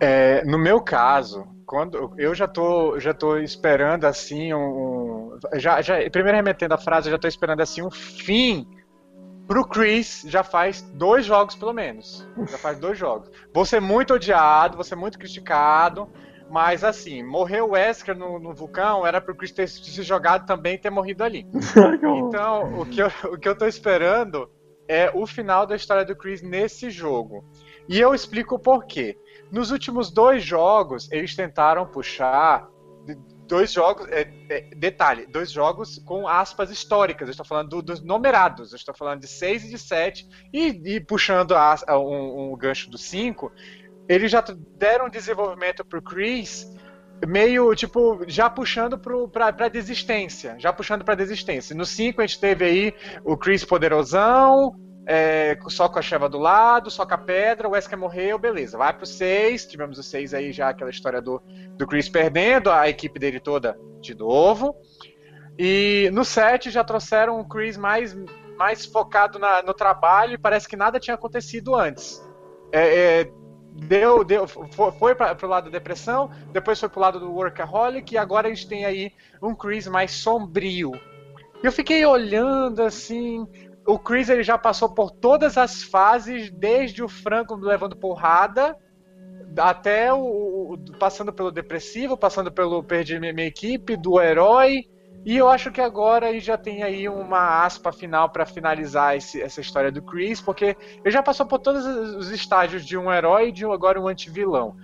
É, no meu caso, quando eu já tô, já tô esperando assim um, já, já primeiro remetendo a frase, eu já tô esperando assim um fim pro Chris já faz dois jogos pelo menos. Já faz dois jogos. Ser muito odiado, ser muito criticado, mas assim, morrer o Wesker no, no, vulcão era pro Chris ter se jogado também e ter morrido ali. *laughs* então, o que, eu, o que eu tô esperando é o final da história do Chris nesse jogo. E eu explico o porquê. Nos últimos dois jogos, eles tentaram puxar dois jogos, é, é, detalhe, dois jogos com aspas históricas. Eu estou falando do, dos numerados. Eu estou falando de 6 e de 7. E, e puxando a, um, um, gancho do 5, eles já deram desenvolvimento pro Chris meio, tipo, já puxando pro, pra, pra desistência. Já puxando pra desistência. No 5 a gente teve aí o Chris poderosão, é, só com a Sheva do lado, só com a pedra, o Wesker morreu, beleza. Vai pro 6, tivemos o 6 aí já, aquela história do, do Chris perdendo, a equipe dele toda de novo. E no 7 já trouxeram o Chris mais, mais focado na, no trabalho e parece que nada tinha acontecido antes. É, é, deu, deu, foi, para o lado da depressão, depois foi para o lado do workaholic e agora a gente tem aí um Chris mais sombrio. Eu fiquei olhando assim, o Chris ele já passou por todas as fases, desde o Franco levando porrada até o, o passando pelo depressivo, passando pelo perdi minha, minha equipe, do herói. E eu acho que agora já tem aí uma aspa final para finalizar esse, essa história do Chris, porque ele já passou por todos os estágios de um herói e de agora um antivilão.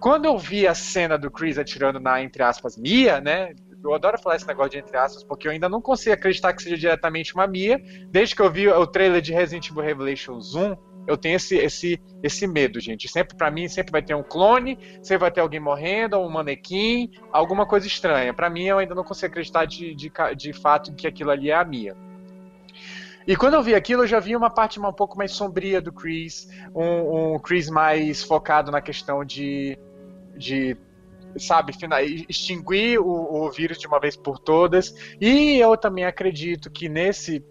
Quando eu vi a cena do Chris atirando na, entre aspas, Mia, né? Eu adoro falar esse negócio de entre aspas, porque eu ainda não consigo acreditar que seja diretamente uma Mia. Desde que eu vi o trailer de Resident Evil Revelations 1, eu tenho esse, esse, esse medo, gente. Sempre para mim sempre vai ter um clone, sempre vai ter alguém morrendo, um manequim, alguma coisa estranha. Para mim eu ainda não consigo acreditar de, de, de fato que aquilo ali é a Mia. E quando eu vi aquilo, eu já vi uma parte um pouco mais sombria do Chris, um, um Chris mais focado na questão de, de sabe, extinguir o, o vírus de uma vez por todas. E eu também acredito que nesse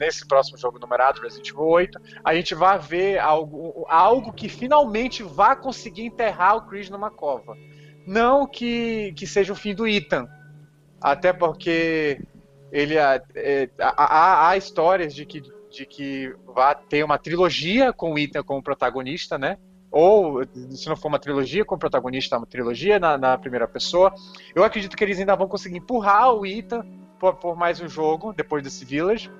nesse próximo jogo numerado, Resident Evil 8, a gente vai ver algo, algo que finalmente vá conseguir enterrar o Chris numa cova. Não que, que seja o fim do Ethan. Até porque ele é, há, há histórias de que, de que vai ter uma trilogia com o Ethan como protagonista, né? ou se não for uma trilogia com o protagonista, uma trilogia na, na, primeira pessoa. Eu acredito que eles ainda vão conseguir empurrar o Ethan por, por mais um jogo depois desse Village.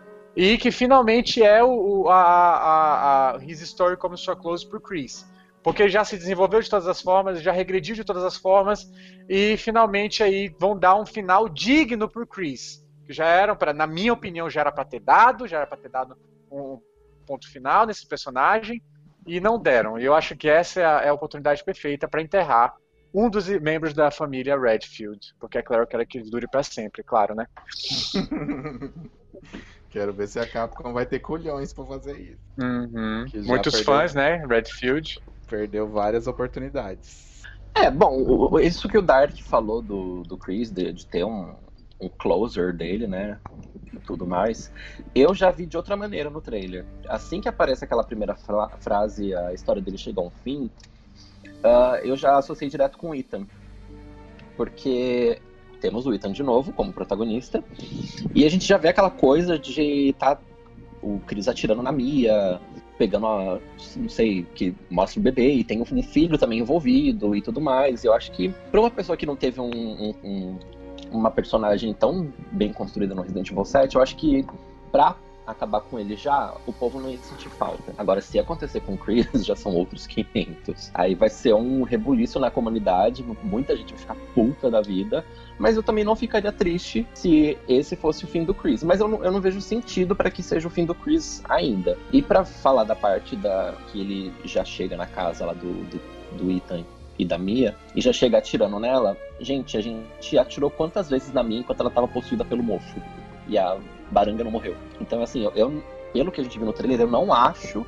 E que finalmente é o, a, a, a His Story como sua close pro Chris. Porque já se desenvolveu de todas as formas, já regrediu de todas as formas, e finalmente aí vão dar um final digno pro Chris. Que já era, pra, na minha opinião, já era para ter dado, já era para ter dado um ponto final nesse personagem, e não deram. E eu acho que essa é a, é a oportunidade perfeita para enterrar um dos membros da família Redfield. Porque é claro que ela que dure para sempre, claro, né? *laughs* Quero ver se a Capcom vai ter colhões pra fazer isso. Uhum. Muitos perdeu, fãs, né? Redfield. Perdeu várias oportunidades. É, bom, isso que o Dark falou do, do Chris, de, de ter um, um closer dele, né? E tudo mais. Eu já vi de outra maneira no trailer. Assim que aparece aquela primeira fra frase, a história dele chega a um fim, uh, eu já associei direto com o Ethan. Porque temos o Ethan de novo como protagonista. E a gente já vê aquela coisa de tá o Chris atirando na Mia, pegando a. não sei, que mostra o bebê e tem um filho também envolvido e tudo mais. Eu acho que para uma pessoa que não teve um, um, um, uma personagem tão bem construída no Resident Evil 7, eu acho que pra acabar com ele já, o povo não ia sentir falta. Agora, se acontecer com o Chris, *laughs* já são outros 500. Aí vai ser um rebuliço na comunidade, muita gente vai ficar puta da vida. Mas eu também não ficaria triste se esse fosse o fim do Chris. Mas eu não, eu não vejo sentido para que seja o fim do Chris ainda. E para falar da parte da que ele já chega na casa lá do, do, do Ethan e da Mia, e já chega atirando nela, gente, a gente atirou quantas vezes na Mia enquanto ela tava possuída pelo mofo. E a Baranga não morreu. Então, assim, eu, eu, pelo que a gente viu no trailer, eu não acho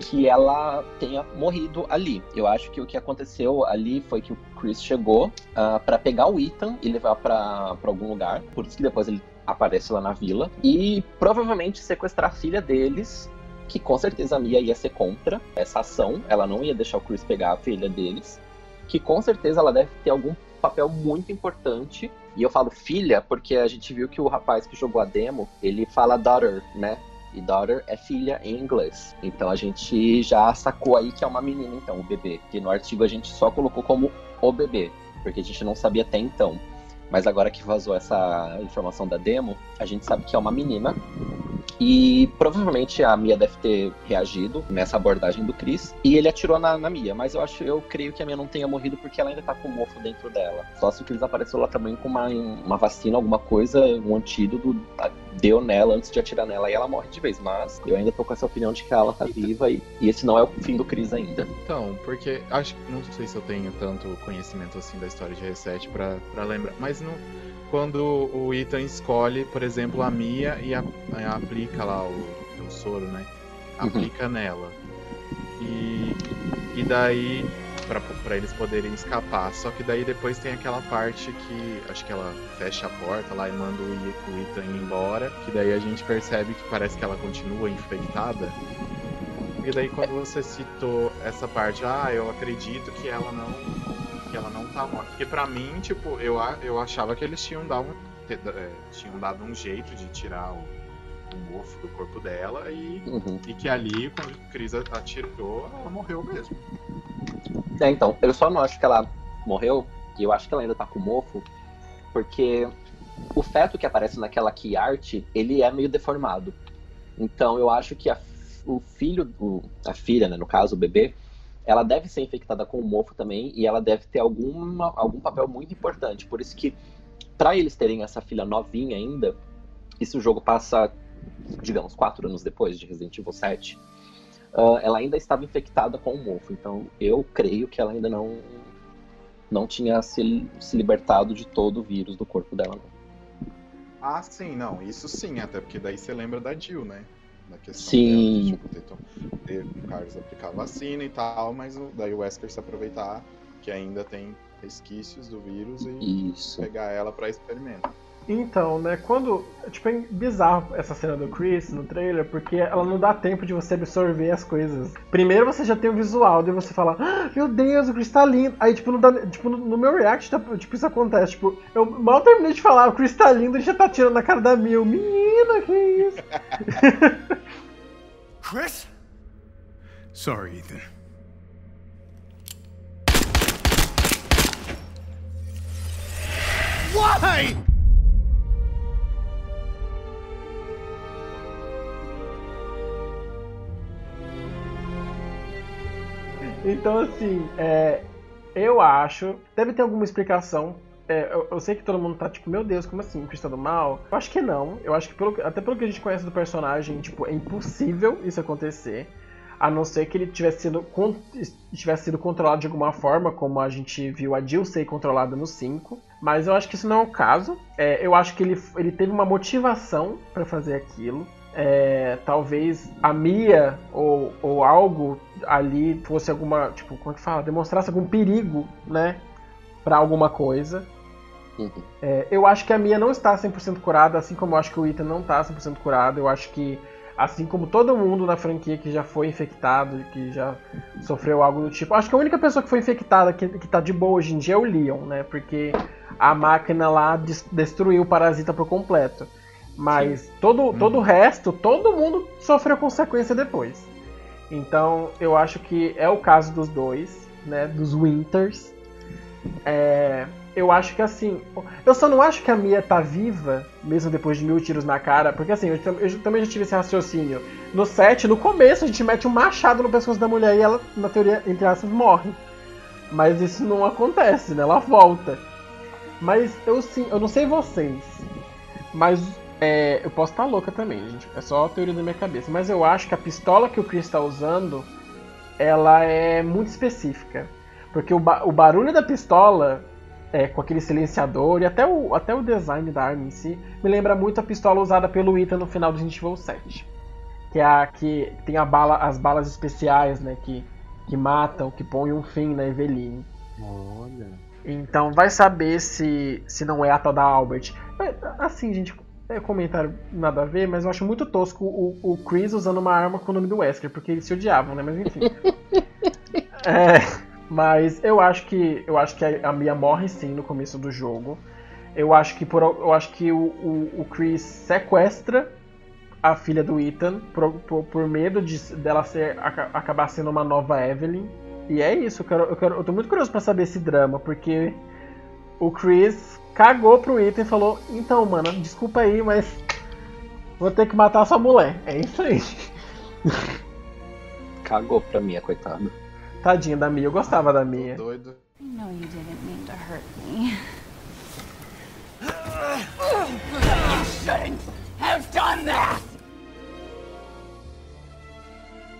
que ela tenha morrido ali. Eu acho que o que aconteceu ali foi que o Chris chegou uh, ah, para pegar o Ethan e levar para algum lugar. Por isso que depois ele aparece lá na vila. E provavelmente sequestrar a filha deles. Que com certeza a Mia ia ser contra essa ação. Ela não ia deixar o Chris pegar a filha deles. Que com certeza ela deve ter algum papel muito importante. E eu falo filha porque a gente viu que o rapaz que jogou a demo, ele fala daughter, né? E daughter é filha em inglês. Então a gente já sacou aí que é uma menina, então, o bebê. Que no artigo a gente só colocou como o bebê, porque a gente não sabia até então. Mas agora que vazou essa informação da demo, a gente sabe que é uma menina. E provavelmente a Mia deve ter reagido nessa abordagem do Chris. E ele atirou na, na Mia. Mas eu acho, eu creio que a Mia não tenha morrido porque ela ainda tá com o mofo dentro dela. Só se o Chris apareceu lá também com uma, uma vacina, alguma coisa, um antídoto, deu nela antes de atirar nela e ela morre de vez. Mas eu ainda tô com essa opinião de que ela tá viva e, e esse não é o fim do Chris ainda. Então, porque acho que não sei se eu tenho tanto conhecimento assim da história de Reset para lembrar. Mas não quando o Ethan escolhe, por exemplo, a Mia e a, a aplica lá o, o, soro, né? aplica nela. E, e daí, pra, pra eles poderem escapar. Só que daí depois tem aquela parte que acho que ela fecha a porta lá e manda o, Ethan ir embora. Que daí a gente percebe que parece que ela continua infectada. E daí quando você citou essa parte, ah, eu acredito que ela não. que ela não tá morta. Porque pra mim, tipo, eu, eu achava que eles tinham dado, um- é, tinham dado um jeito de tirar o, o mofo do corpo dela e, Uhum. e que ali, quando o Chris atirou, ela morreu mesmo. É, então, eu só não acho que ela morreu, e eu acho que ela ainda tá com mofo, porque o feto que aparece naquela key art, ele é meio deformado. Então eu acho que a- o filho, o- a filha, né, no caso, o bebê, ela deve ser infectada com mofo também, e ela deve ter alguma, algum papel muito importante. Por isso que, para eles terem essa filha novinha ainda, e se o jogo passa, digamos, quatro anos depois de Resident Evil 7, ah, ela ainda estava infectada com o mofo. Então eu creio que ela ainda não não tinha se, se libertado de todo o vírus do corpo dela. não. Ah, sim, não, isso sim, até porque daí você lembra da Jill, né? Da questão Sim. dela, de, tipo, ter, ter Carlos aplicar a vacina e tal, mas o- daí o Wesker se aproveitar que ainda tem resquícios do vírus e Isso. pegar ela pra experimento. Então, né, quando. Tipo, é bizarro essa cena do Chris no trailer, porque ela não dá tempo de você absorver as coisas. Primeiro você já tem o visual, daí você fala, ah, meu Deus, o Chris tá lindo. Aí, tipo, não dá, tipo no, no meu react, tipo, isso acontece. Tipo, eu mal terminei de falar, o Chris tá lindo, ele já tá tirando na cara da Mil. Menina, que isso? *laughs* Chris? Sorry, Ethan. Why? Então, assim, é, eu acho. Deve ter alguma explicação. É, eu, eu sei que todo mundo tá tipo, meu Deus, como assim? Tá do mal? Eu acho que não. Eu acho que, pelo, até pelo que a gente conhece do personagem, tipo, é impossível isso acontecer. A não ser que ele tivesse sido, tivesse sido controlado de alguma forma, como a gente viu a Jill ser controlada no 5. Mas eu acho que isso não é o caso. É, eu acho que ele, ele teve uma motivação pra fazer aquilo. É, talvez a Mia ou, ou algo ali fosse alguma, tipo, como é que fala? Demonstrasse algum perigo, né? Pra alguma coisa. Uhum. É, eu acho que a Mia não está 100% curada, assim como eu acho que o Ethan não está 100% curado. Eu acho que, assim como todo mundo na franquia que já foi infectado, que já sofreu algo do tipo. Acho que a única pessoa que foi infectada que, que tá de boa hoje em dia é o Leon, né? Porque a máquina lá des- destruiu o parasita por completo. Mas todo, todo o resto, todo mundo sofreu consequência depois. Então eu acho que é o caso dos dois, né? Dos Winters. É, eu acho que assim. Eu só não acho que a Mia tá viva, mesmo depois de mil tiros na cara, porque assim, eu, eu também já tive esse raciocínio. No 7, no começo, a gente mete um machado no pescoço da mulher e ela, na teoria, entre aspas, morre. Mas isso não acontece, né? Ela volta. Mas eu sim, eu não sei vocês. Mas é, eu posso estar louca também, gente. É só a teoria da minha cabeça. Mas eu acho que a pistola que o Chris está usando, ela é muito específica. Porque o, ba- o barulho da pistola, é, com aquele silenciador, e até o, até o design da arma em si, me lembra muito a pistola usada pelo Ethan no final do Resident Evil 7. Que é a que tem a bala, as balas especiais, né? Que, que matam, que põem um fim na Eveline. Olha. Então vai saber se, se não é a tal da Albert. É, Assim, gente, é comentário nada a ver, mas eu acho muito tosco o, o Chris usando uma arma com o nome do Wesker, porque eles se odiavam, né? Mas enfim. *laughs* É, mas eu acho que eu acho que a Mia morre sim no começo do jogo. Eu acho que por, eu acho que o, o, o Chris sequestra a filha do Ethan por, por, por medo de, dela ser, aca- acabar sendo uma nova Evelyn. E é isso, eu, quero, eu, quero, eu tô muito curioso pra saber esse drama, porque o Chris cagou pro Ethan e falou: Então, mano, desculpa aí, mas vou ter que matar sua mulher. É isso aí. *laughs* Cagou pra mim, coitada. Tadinha da Mia, eu gostava da Mia. Doido. I know you didn't mean to hurt me. Have done that!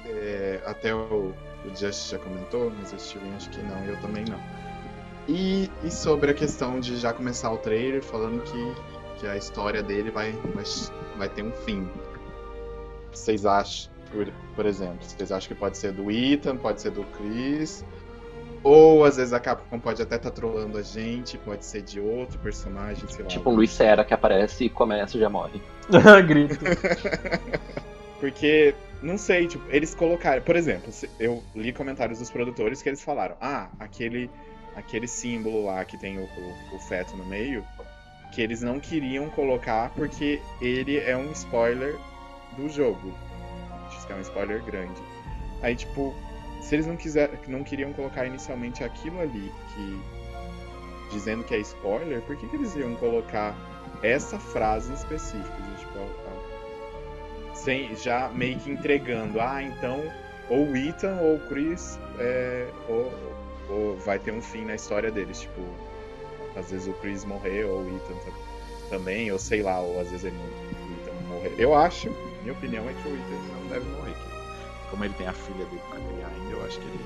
É, até o, o Just já comentou, mas o Steven acho que não, e eu também não. E, e sobre a questão de já começar o trailer falando que, que a história dele vai, vai, vai ter um fim. Vocês acham? por, por exemplo? Vocês acham que pode ser do Ethan, pode ser do Chris? Ou às vezes a Capcom pode até estar trolando a gente, pode ser de outro personagem, sei lá. Tipo um Luiz Serra que aparece e começa e já morre. *laughs* Grito. *laughs* Porque, não sei, tipo, eles colocaram. Por exemplo, se- eu li comentários dos produtores que eles falaram: ah, aquele, aquele símbolo lá que tem o, o- o feto no meio, que eles não queriam colocar porque ele é um spoiler do jogo. Que é um spoiler grande. Aí, tipo, se eles não quiser, não queriam colocar inicialmente aquilo ali, que dizendo que é spoiler, por que, que eles iam colocar essa frase em específico? De, tipo, a- sem, já meio que entregando, ah, então ou Ethan ou Chris é, ou, ou vai ter um fim na história deles, tipo, às vezes o Chris morrer ou o Ethan ta- também, ou sei lá, ou às vezes ele o Ethan morrer. Eu acho, minha opinião é que o Ethan não deve morrer, que como ele tem a filha dele pra criar ainda, eu acho que ele,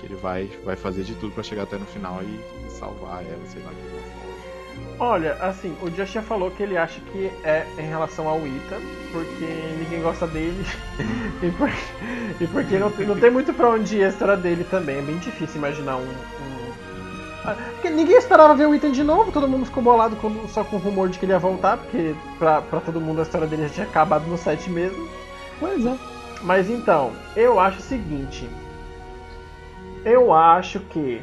que ele vai, vai fazer de tudo pra chegar até no final e salvar ela, sei lá, alguma forma. Olha, assim, o Josh já falou que ele acha que é em relação ao Ita, porque ninguém gosta dele *laughs* e, por- e porque não tem, não tem muito pra onde ir a história dele também. É bem difícil imaginar um. um- Ah, porque ninguém esperava ver o Ethan de novo, todo mundo ficou bolado com- só com o rumor de que ele ia voltar, porque pra, pra todo mundo a história dele já tinha acabado no set mesmo. Pois é. Mas então, eu acho o seguinte. Eu acho que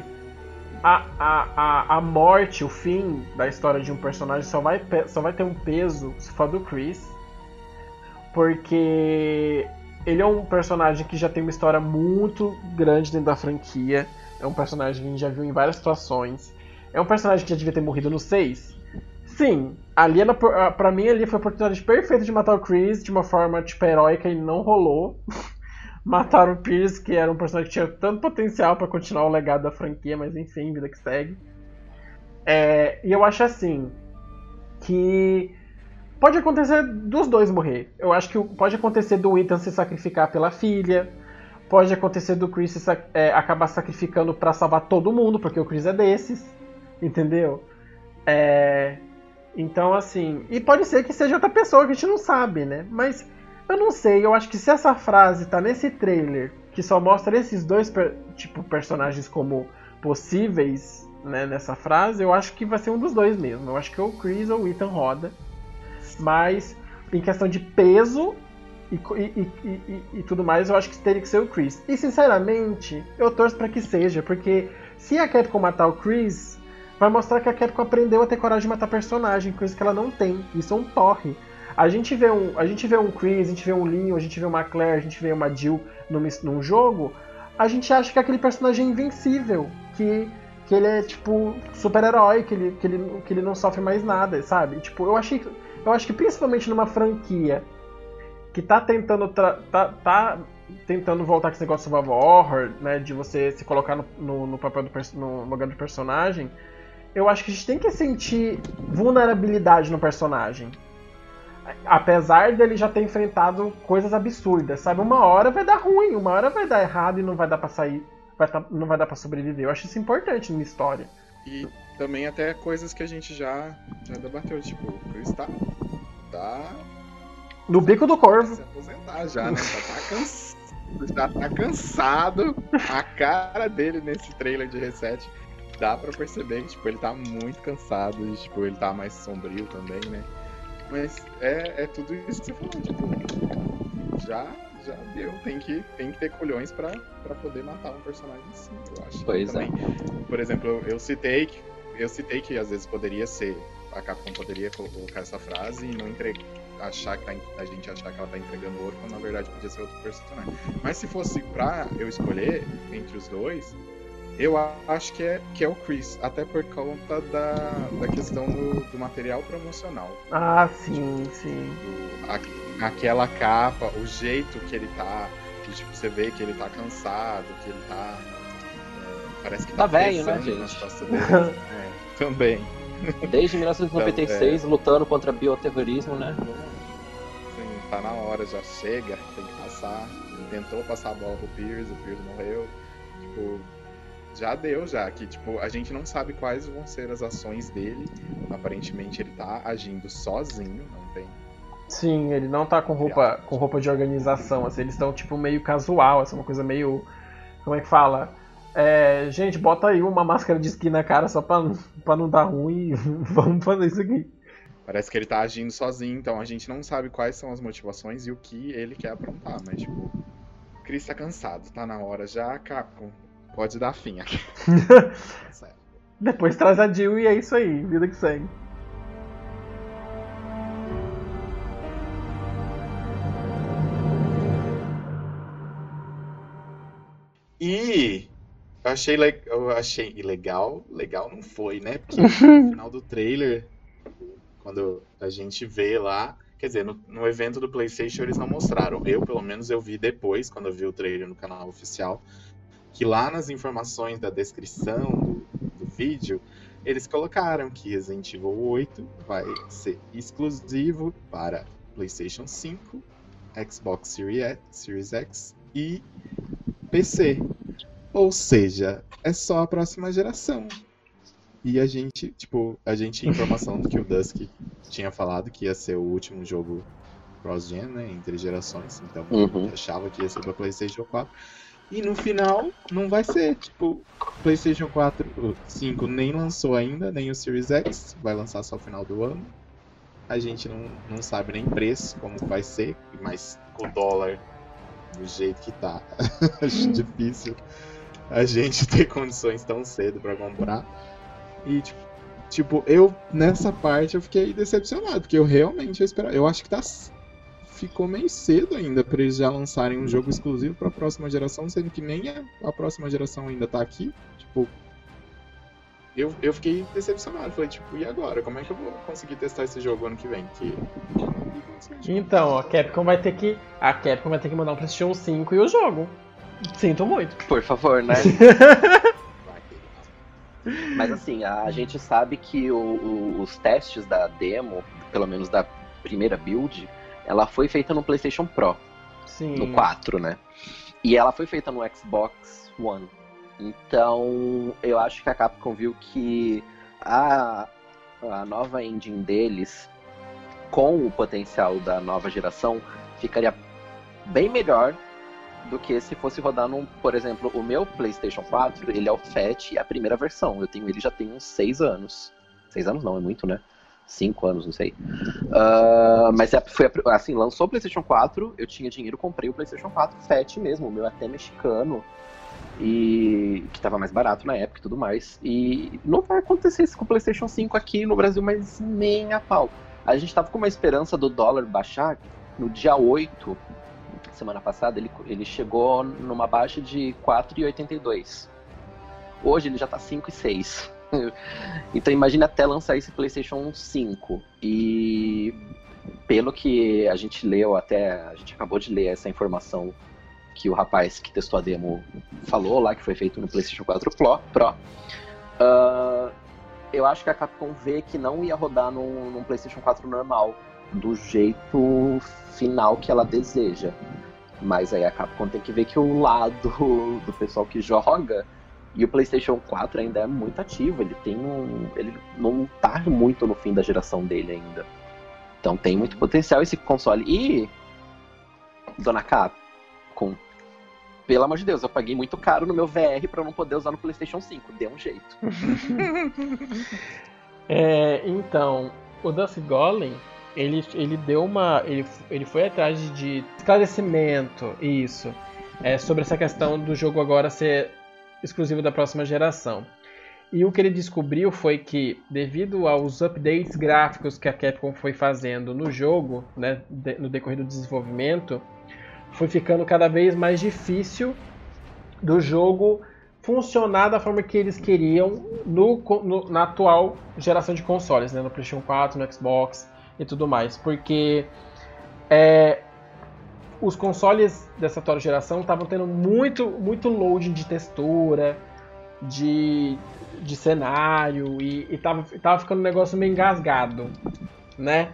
a, a, a, a morte, o fim da história de um personagem só vai, só vai ter um peso se for do Chris. Porque ele é um personagem que já tem uma história muito grande dentro da franquia. É um personagem que a gente já viu em várias situações. É um personagem que já devia ter morrido no 6. Sim, ali era, por- pra mim ali foi a oportunidade perfeita de matar o Chris de uma forma tipo heróica e não rolou. *laughs* Mataram o Pierce, que era um personagem que tinha tanto potencial pra continuar o legado da franquia, mas enfim, vida que segue. É, e eu acho assim que pode acontecer dos dois morrer. Eu acho que pode acontecer do Ethan se sacrificar pela filha. Pode acontecer do Chris é, acabar sacrificando pra salvar todo mundo, porque o Chris é desses. Entendeu? É, então, assim. E pode ser que seja outra pessoa que a gente não sabe, né? Mas eu não sei. Eu acho que se essa frase tá nesse trailer que só mostra esses dois tipo, personagens como possíveis né, nessa frase, eu acho que vai ser um dos dois mesmo. Eu acho que ou o Chris ou o Ethan roda. Mas em questão de peso e, e- e- e- tudo mais, eu acho que teria que ser o Chris. E sinceramente, eu torço pra que seja, porque se a Capcom matar o Chris, vai mostrar que a Capcom aprendeu a ter coragem de matar personagem, coisa que ela não tem. Isso é um torre. A gente vê um, a gente vê um Chris, a gente vê um Leon, a gente vê uma Claire, a gente vê uma Jill num, num jogo, a gente acha que aquele personagem é invencível, que, que ele é tipo super-herói, que ele, que, ele, que ele não sofre mais nada, sabe? Tipo, eu achei eu acho que principalmente numa franquia que tá tentando tá, tá tentando voltar com esse negócio de horror, né, de você se colocar no, no, no papel do no lugar do personagem, eu acho que a gente tem que sentir vulnerabilidade no personagem. Apesar dele já ter enfrentado coisas absurdas, sabe? Uma hora vai dar ruim, uma hora vai dar errado e não vai dar pra sair, vai tá- não vai dar pra sobreviver. Eu acho isso importante numa história. E também até coisas que a gente já, já debateu, tipo, o Chris tá, tá No bico do corvo. se aposentar já, né? Já tá cansado. Já tá cansado. A cara dele nesse trailer de reset dá pra perceber que tipo, ele tá muito cansado. E, tipo, ele tá mais sombrio também, né? Mas é, é tudo isso que você falou, tipo, já, já deu. Tem que, tem que ter colhões pra, pra poder matar um personagem assim, eu acho. Pois é. também. Por exemplo, eu, citei que. Eu citei que às vezes poderia ser. A Capcom poderia colocar essa frase e não entregar achar que tá, a gente achar que ela tá entregando ouro, quando na verdade podia ser outro personagem. Mas se fosse pra eu escolher entre os dois, eu acho que é, que é o Chris, até por conta da, da questão do, do material promocional. Ah, sim, sim. Do- a- aquela capa, o jeito que ele tá, que, tipo, você vê que ele tá cansado, que ele tá. é, parece que tá, Tá velho, né, gente? *laughs* É, também. Desde 1996, lutando contra bioterrorismo, né? Sim, tá na hora, já chega, tem que passar. Ele tentou passar a bola pro Pierce, o Pierce morreu. Tipo, já deu já, que tipo, a gente não sabe quais vão ser as ações dele. Aparentemente ele tá agindo sozinho, não tem Sim, ele não tá com roupa, com roupa de organização, assim, eles estão tipo meio casual, assim, uma coisa meio. Como é que fala? É, gente, bota aí uma máscara de skin na cara só pra, pra não dar ruim e *laughs* vamos fazer isso aqui. Parece que ele tá agindo sozinho, então a gente não sabe quais são as motivações e o que ele quer aprontar, mas tipo. O Chris tá cansado, tá na hora já, Capcom. Pode dar fim aqui. *laughs* Depois traz a Jill e é isso aí, vida que segue. E eu achei, le- eu achei ilegal. Legal não foi, né? Porque *laughs* no final do trailer, quando a gente vê lá. Quer dizer, no, no evento do PlayStation eles não mostraram. Eu, pelo menos, eu vi depois, quando eu vi o trailer no canal oficial, que lá nas informações da descrição do, do vídeo, eles colocaram que Resident Evil 8 vai ser exclusivo para PlayStation 5, Xbox Series X e PC. Ou seja, é só a próxima geração. E a gente, tipo, a gente tinha informação que o Dusk tinha falado que ia ser o último jogo cross-gen, né, entre gerações, então Uhum. achava que ia ser pra PlayStation 4. E no final, não vai ser, tipo, PlayStation 4, o 5 nem lançou ainda, nem o Series X, vai lançar só no final do ano. A gente não, não sabe nem preço, como vai ser, mas com o dólar do jeito que tá, *laughs* acho difícil a gente ter condições tão cedo pra comprar. E, tipo, tipo, eu, nessa parte, eu fiquei decepcionado, porque eu realmente eu esperava. Eu acho que tá. Ficou meio cedo ainda pra eles já lançarem um jogo exclusivo pra próxima geração, sendo que nem a, a próxima geração ainda tá aqui. Tipo. Eu, eu fiquei decepcionado. Falei, tipo, e agora? Como é que eu vou conseguir testar esse jogo ano que vem? Que. Então, a Capcom vai ter que. A Capcom vai ter que mandar um PlayStation 5 e o jogo. Sinto muito. Por favor, né? *laughs* Mas assim, a gente sabe que o- o- os testes da demo, pelo menos da primeira build, ela foi feita no PlayStation Pro, Sim. no 4, né? E ela foi feita no Xbox One. Então, eu acho que a Capcom viu que a, a nova engine deles, com o potencial da nova geração, ficaria bem melhor do que se fosse rodar num, por exemplo, o meu PlayStation 4, ele é o FAT e a primeira versão. Eu tenho ele já tem uns 6 anos. 6 anos não, é muito, né? 5 anos, não sei. Ah, mas é- foi assim, lançou o PlayStation 4, eu tinha dinheiro, comprei o PlayStation 4 FAT mesmo, o meu é até mexicano. E que tava mais barato na época e tudo mais. E não vai acontecer isso com o PlayStation 5 aqui no Brasil, mas nem a pau. A gente tava com uma esperança do dólar baixar no dia 8 semana passada, ele, ele chegou numa baixa de 4,82. Hoje ele já tá 5,6. *laughs* então imagina até lançar esse PlayStation 5. E pelo que a gente leu, até a gente acabou de ler essa informação que o rapaz que testou a demo falou lá, que foi feito no PlayStation 4 Pro. Ah, eu acho que a Capcom vê que não ia rodar num, num PlayStation 4 normal, do jeito final que ela deseja. Mas aí a Capcom tem que ver que o lado *laughs* do pessoal que joga e o PlayStation 4 ainda é muito ativo, ele tem um. ele não tá muito no fim da geração dele ainda. Então tem muito potencial esse console. E Dona Capcom, pelo amor de Deus, eu paguei muito caro no meu VR pra eu não poder usar no PlayStation 5, dê um jeito. *laughs* É, então, o Dusty Golem, ele, ele deu uma. Ele, ele foi atrás de esclarecimento, isso. É, sobre essa questão do jogo agora ser exclusivo da próxima geração. E o que ele descobriu foi que, devido aos updates gráficos que a Capcom foi fazendo no jogo, né, no decorrer do desenvolvimento, foi ficando cada vez mais difícil do jogo funcionar da forma que eles queriam no, no- na atual geração de consoles, né, no PlayStation 4, no Xbox e tudo mais, porque é, os consoles dessa atual geração estavam tendo muito, muito loading de textura, de, de cenário e, e tava, tava ficando um negócio meio engasgado, né?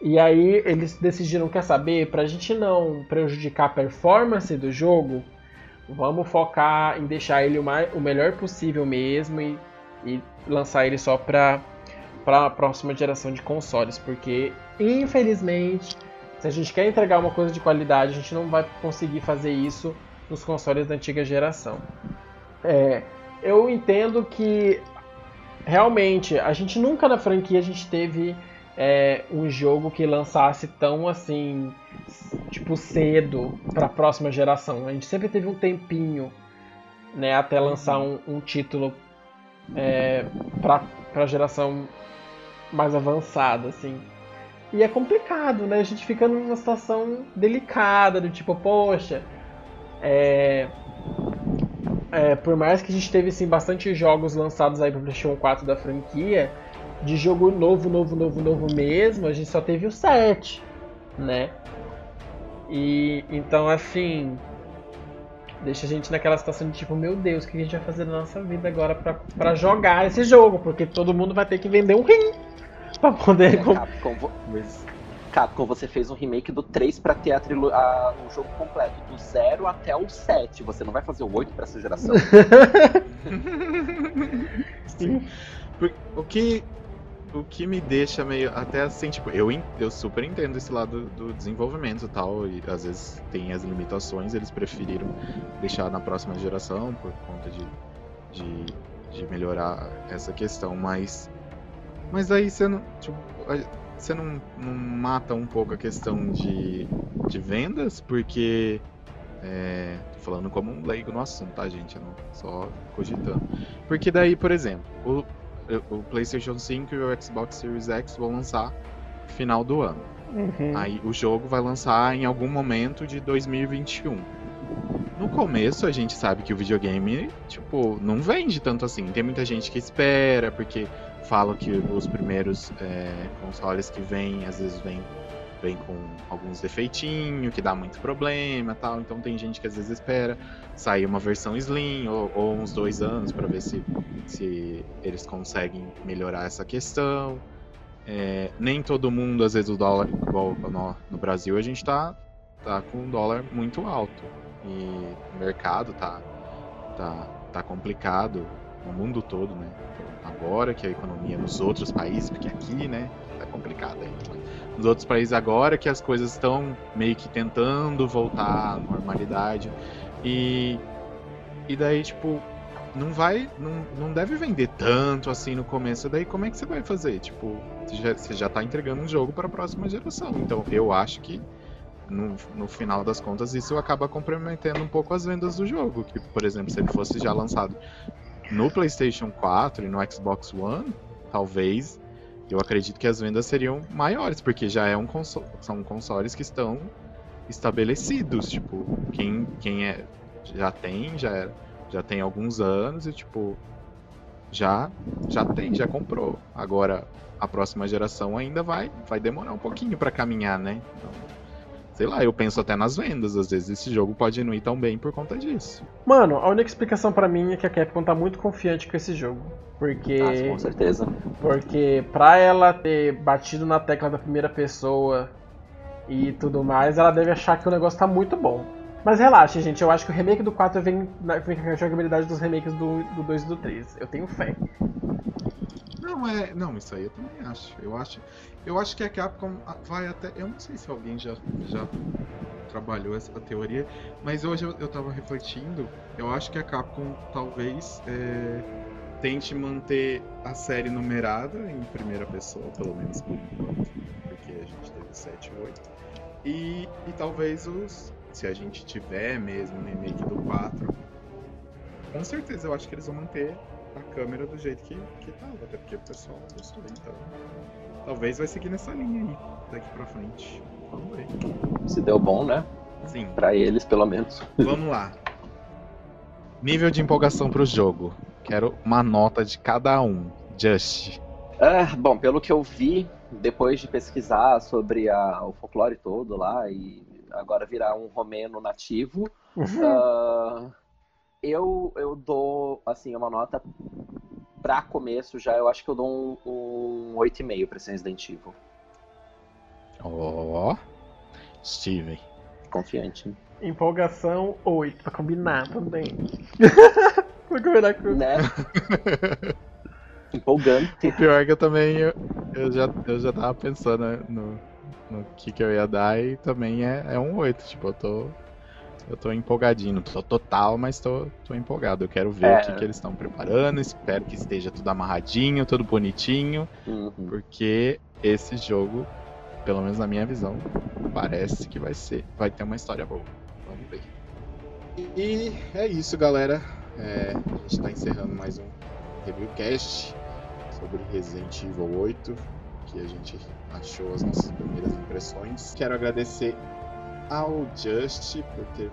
E aí eles decidiram, quer saber, pra gente não prejudicar a performance do jogo, vamos focar em deixar ele o, mais, o melhor possível mesmo e, e lançar ele só pra, para a próxima geração de consoles, porque infelizmente, se a gente quer entregar uma coisa de qualidade, a gente não vai conseguir fazer isso nos consoles da antiga geração. É, eu entendo que realmente a gente nunca na franquia a gente teve é, um jogo que lançasse tão assim, tipo cedo para a próxima geração. A gente sempre teve um tempinho, né, até lançar um, um título é, para a geração mais avançada, assim. E é complicado, né? A gente fica numa situação delicada, do tipo, poxa, é, é, por mais que a gente teve assim, bastante jogos lançados aí pro PlayStation 4 da franquia, de jogo novo, novo, novo, novo mesmo, a gente só teve o 7, né? E então assim, deixa a gente naquela situação de tipo, meu Deus, o que a gente vai fazer na nossa vida agora pra jogar esse jogo? Porque todo mundo vai ter que vender um rim *laughs* pra poder. É, Capcom, vo... Capcom, você fez um remake do 3 pra ter a trilo... a... o jogo completo, do 0 até o 7. Você não vai fazer o 8 pra essa geração? *laughs* Sim. O que o que me deixa meio até assim, tipo, eu, eu super entendo esse lado do desenvolvimento e tal, e às vezes tem as limitações, eles preferiram deixar na próxima geração por conta de, de, de melhorar essa questão, mas mas aí você não, tipo, você não, não mata um pouco a questão de, de vendas, porque é, tô falando como um leigo no assunto, tá, gente? Não, só cogitando. Porque daí, por exemplo, o, o PlayStation 5 e o Xbox Series X vão lançar no final do ano. Uhum. Aí o jogo vai lançar em algum momento de 2021. No começo a gente sabe que o videogame, tipo, não vende tanto assim. Tem muita gente que espera, porque falam que os primeiros é, consoles que vêm, às vezes vêm vem com alguns defeitinhos, que dá muito problema tal. Então tem gente que às vezes espera sair uma versão Slim ou, ou uns dois anos para ver se, se eles conseguem melhorar essa questão. É, nem todo mundo, às vezes o dólar, igual no, no Brasil, a gente tá, tá com um dólar muito alto. E o mercado tá, tá, tá complicado no mundo todo, né? Agora que a economia nos outros países, porque aqui, né, tá complicado ainda. Nos outros países agora que as coisas estão meio que tentando voltar à normalidade. E, e daí, tipo, não vai. Não, não deve vender tanto assim no começo. Daí como é que você vai fazer? Tipo, você já, você já tá entregando um jogo para a próxima geração. Então eu acho que no, no final das contas isso acaba comprometendo um pouco as vendas do jogo. Que, por exemplo, se ele fosse já lançado no PlayStation 4 e no Xbox One, talvez eu acredito que as vendas seriam maiores, porque já é um console, são consoles que estão estabelecidos, tipo, quem, quem é já tem, já é, já tem alguns anos e tipo já já tem, já comprou. Agora a próxima geração ainda vai vai demorar um pouquinho para caminhar, né? Então, sei lá, eu penso até nas vendas, às vezes esse jogo pode não ir tão bem por conta disso. Mano, a única explicação para mim é que a Capcom tá muito confiante com esse jogo. Porque. Ah, com certeza. Porque pra ela ter batido na tecla da primeira pessoa e tudo mais, ela deve achar que o negócio tá muito bom. Mas relaxa, gente, eu acho que o remake do 4 vem, vem com a jogabilidade dos remakes do, do 2 e do 3. Eu tenho fé. Não, é. Não, isso aí eu também acho. Eu acho. Eu acho que a Capcom vai até. Eu não sei se alguém já, já trabalhou essa teoria, mas hoje eu, eu tava refletindo. Eu acho que a Capcom talvez é, tente manter a série numerada em primeira pessoa, pelo menos por enquanto, porque a gente teve 7 e 8. E, e talvez os. Se a gente tiver mesmo o remake do 4, com certeza eu acho que eles vão manter a câmera do jeito que, que tava, até porque o pessoal gostou, então. Talvez vai seguir nessa linha aí, daqui pra frente. Vamos ver. Se deu bom, né? Sim. Pra eles, pelo menos. Vamos lá. Nível de empolgação pro jogo. Quero uma nota de cada um. Just. Ah, bom, pelo que eu vi, depois de pesquisar sobre a, o folclore todo lá e agora virar um romeno nativo, uh, eu, eu dou assim uma nota pra começo já, eu acho que eu dou um, um 8,5 pra esse Resident Evil. Ó. Oh. Steven. Confiante. Hein? Empolgação 8, pra combinar também. *laughs* pra combinar com. Né? Empolgante. O pior é que eu também eu, eu já, eu já tava pensando né, no, no que, que eu ia dar e também é, é um 8. Tipo, eu tô. Eu tô empolgadinho, não tô total, mas tô, tô empolgado. Eu quero ver É. o que, que eles estão preparando. Espero que esteja tudo amarradinho, tudo bonitinho. Uhum. Porque esse jogo, pelo menos na minha visão, parece que vai ser. Vai ter uma história boa. Vamos ver. E é isso, galera. É, a gente tá encerrando mais um reviewcast sobre Resident Evil 8. Que a gente achou as nossas primeiras impressões. Quero agradecer ao Just por ter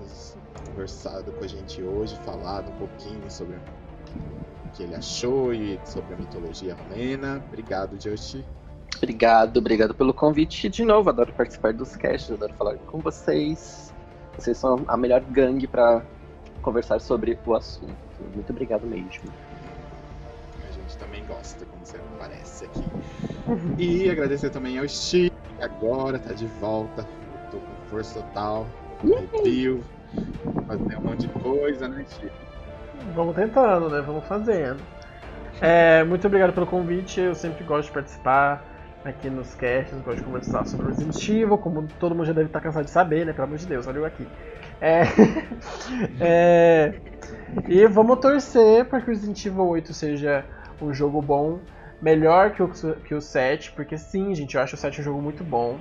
conversado com a gente hoje, falado um pouquinho sobre o que ele achou e sobre a mitologia romena. Obrigado, Just. Obrigado, obrigado pelo convite de novo. Adoro participar dos casts, adoro falar com vocês. Vocês são a melhor gangue pra conversar sobre o assunto. Muito obrigado mesmo. A gente também gosta, como você aparece aqui. E agradecer também ao Steve, que agora tá de volta. Força total. Review, fazer um monte de coisa, né, Steve? Vamos tentando, né? Vamos fazendo. É, muito obrigado pelo convite. Eu sempre gosto de participar aqui nos casts, gosto de conversar sobre Resident Evil, como todo mundo já deve estar cansado de saber, né? Pelo amor de Deus, olha eu aqui. É, *laughs* é, e vamos torcer para que o Resident Evil 8 seja um jogo bom, melhor que o, que o 7, porque sim, gente, eu acho o 7 um jogo muito bom.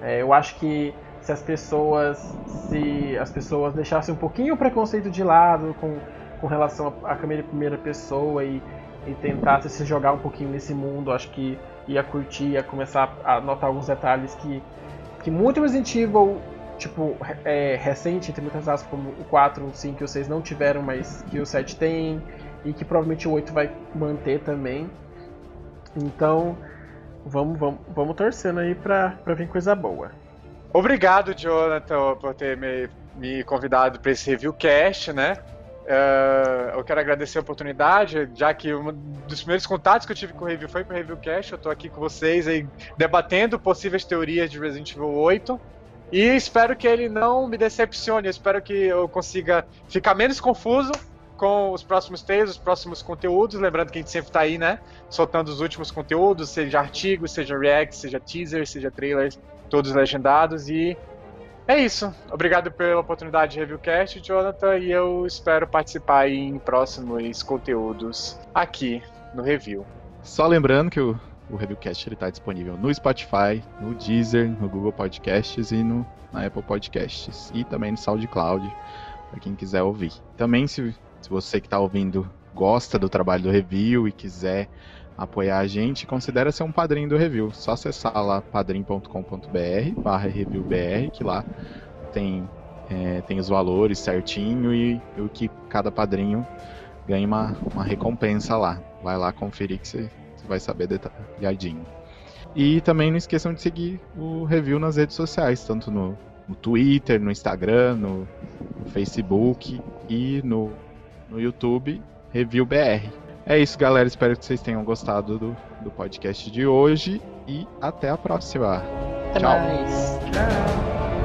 É, eu acho que se as pessoas se as pessoas deixassem um pouquinho o preconceito de lado com, com relação à câmera em primeira pessoa e, e tentassem se jogar um pouquinho nesse mundo, acho que ia curtir, ia começar a notar alguns detalhes que, que muito Resident Evil tipo, é, recente, entre muitas aspas, como o 4, o 5 e o 6 não tiveram, mas que o 7 tem, e que provavelmente o 8 vai manter também. Então, vamos, vamos, vamos torcendo aí pra, pra vir coisa boa. Obrigado, Jonathan, por ter me, me convidado para esse reviewcast, né? Uh, eu quero agradecer a oportunidade, já que um dos primeiros contatos que eu tive com o review foi para o Reviewcast. Eu estou aqui com vocês aí debatendo possíveis teorias de Resident Evil 8. E espero que ele não me decepcione. Eu espero que eu consiga ficar menos confuso com os próximos textos, os próximos conteúdos. Lembrando que a gente sempre está aí, né? Soltando os últimos conteúdos, seja artigos, seja reacts, seja teasers, seja trailers, todos legendados. E é isso. Obrigado pela oportunidade de reviewcast, Jonathan. E eu espero participar em próximos conteúdos aqui no review. Só lembrando que o, o Reviewcast ele tá disponível no Spotify, no Deezer, no Google Podcasts e no, na Apple Podcasts. E também no SoundCloud, para quem quiser ouvir. Também, se, se você que está ouvindo gosta do trabalho do review e quiser apoiar a gente, considere ser um padrinho do review. Só acessar lá padrim.com.br barra reviewbr, que lá tem, é, tem os valores certinho e, e o que cada padrinho ganha uma, uma recompensa lá. Vai lá conferir que você, vai saber detalhadinho. E também não esqueçam de seguir o review nas redes sociais, tanto no, no Twitter, no Instagram, no, no Facebook e no, no YouTube, Review BR. É isso, galera. Espero que vocês tenham gostado do, do podcast de hoje e até a próxima. Até Tchau. mais. Tchau!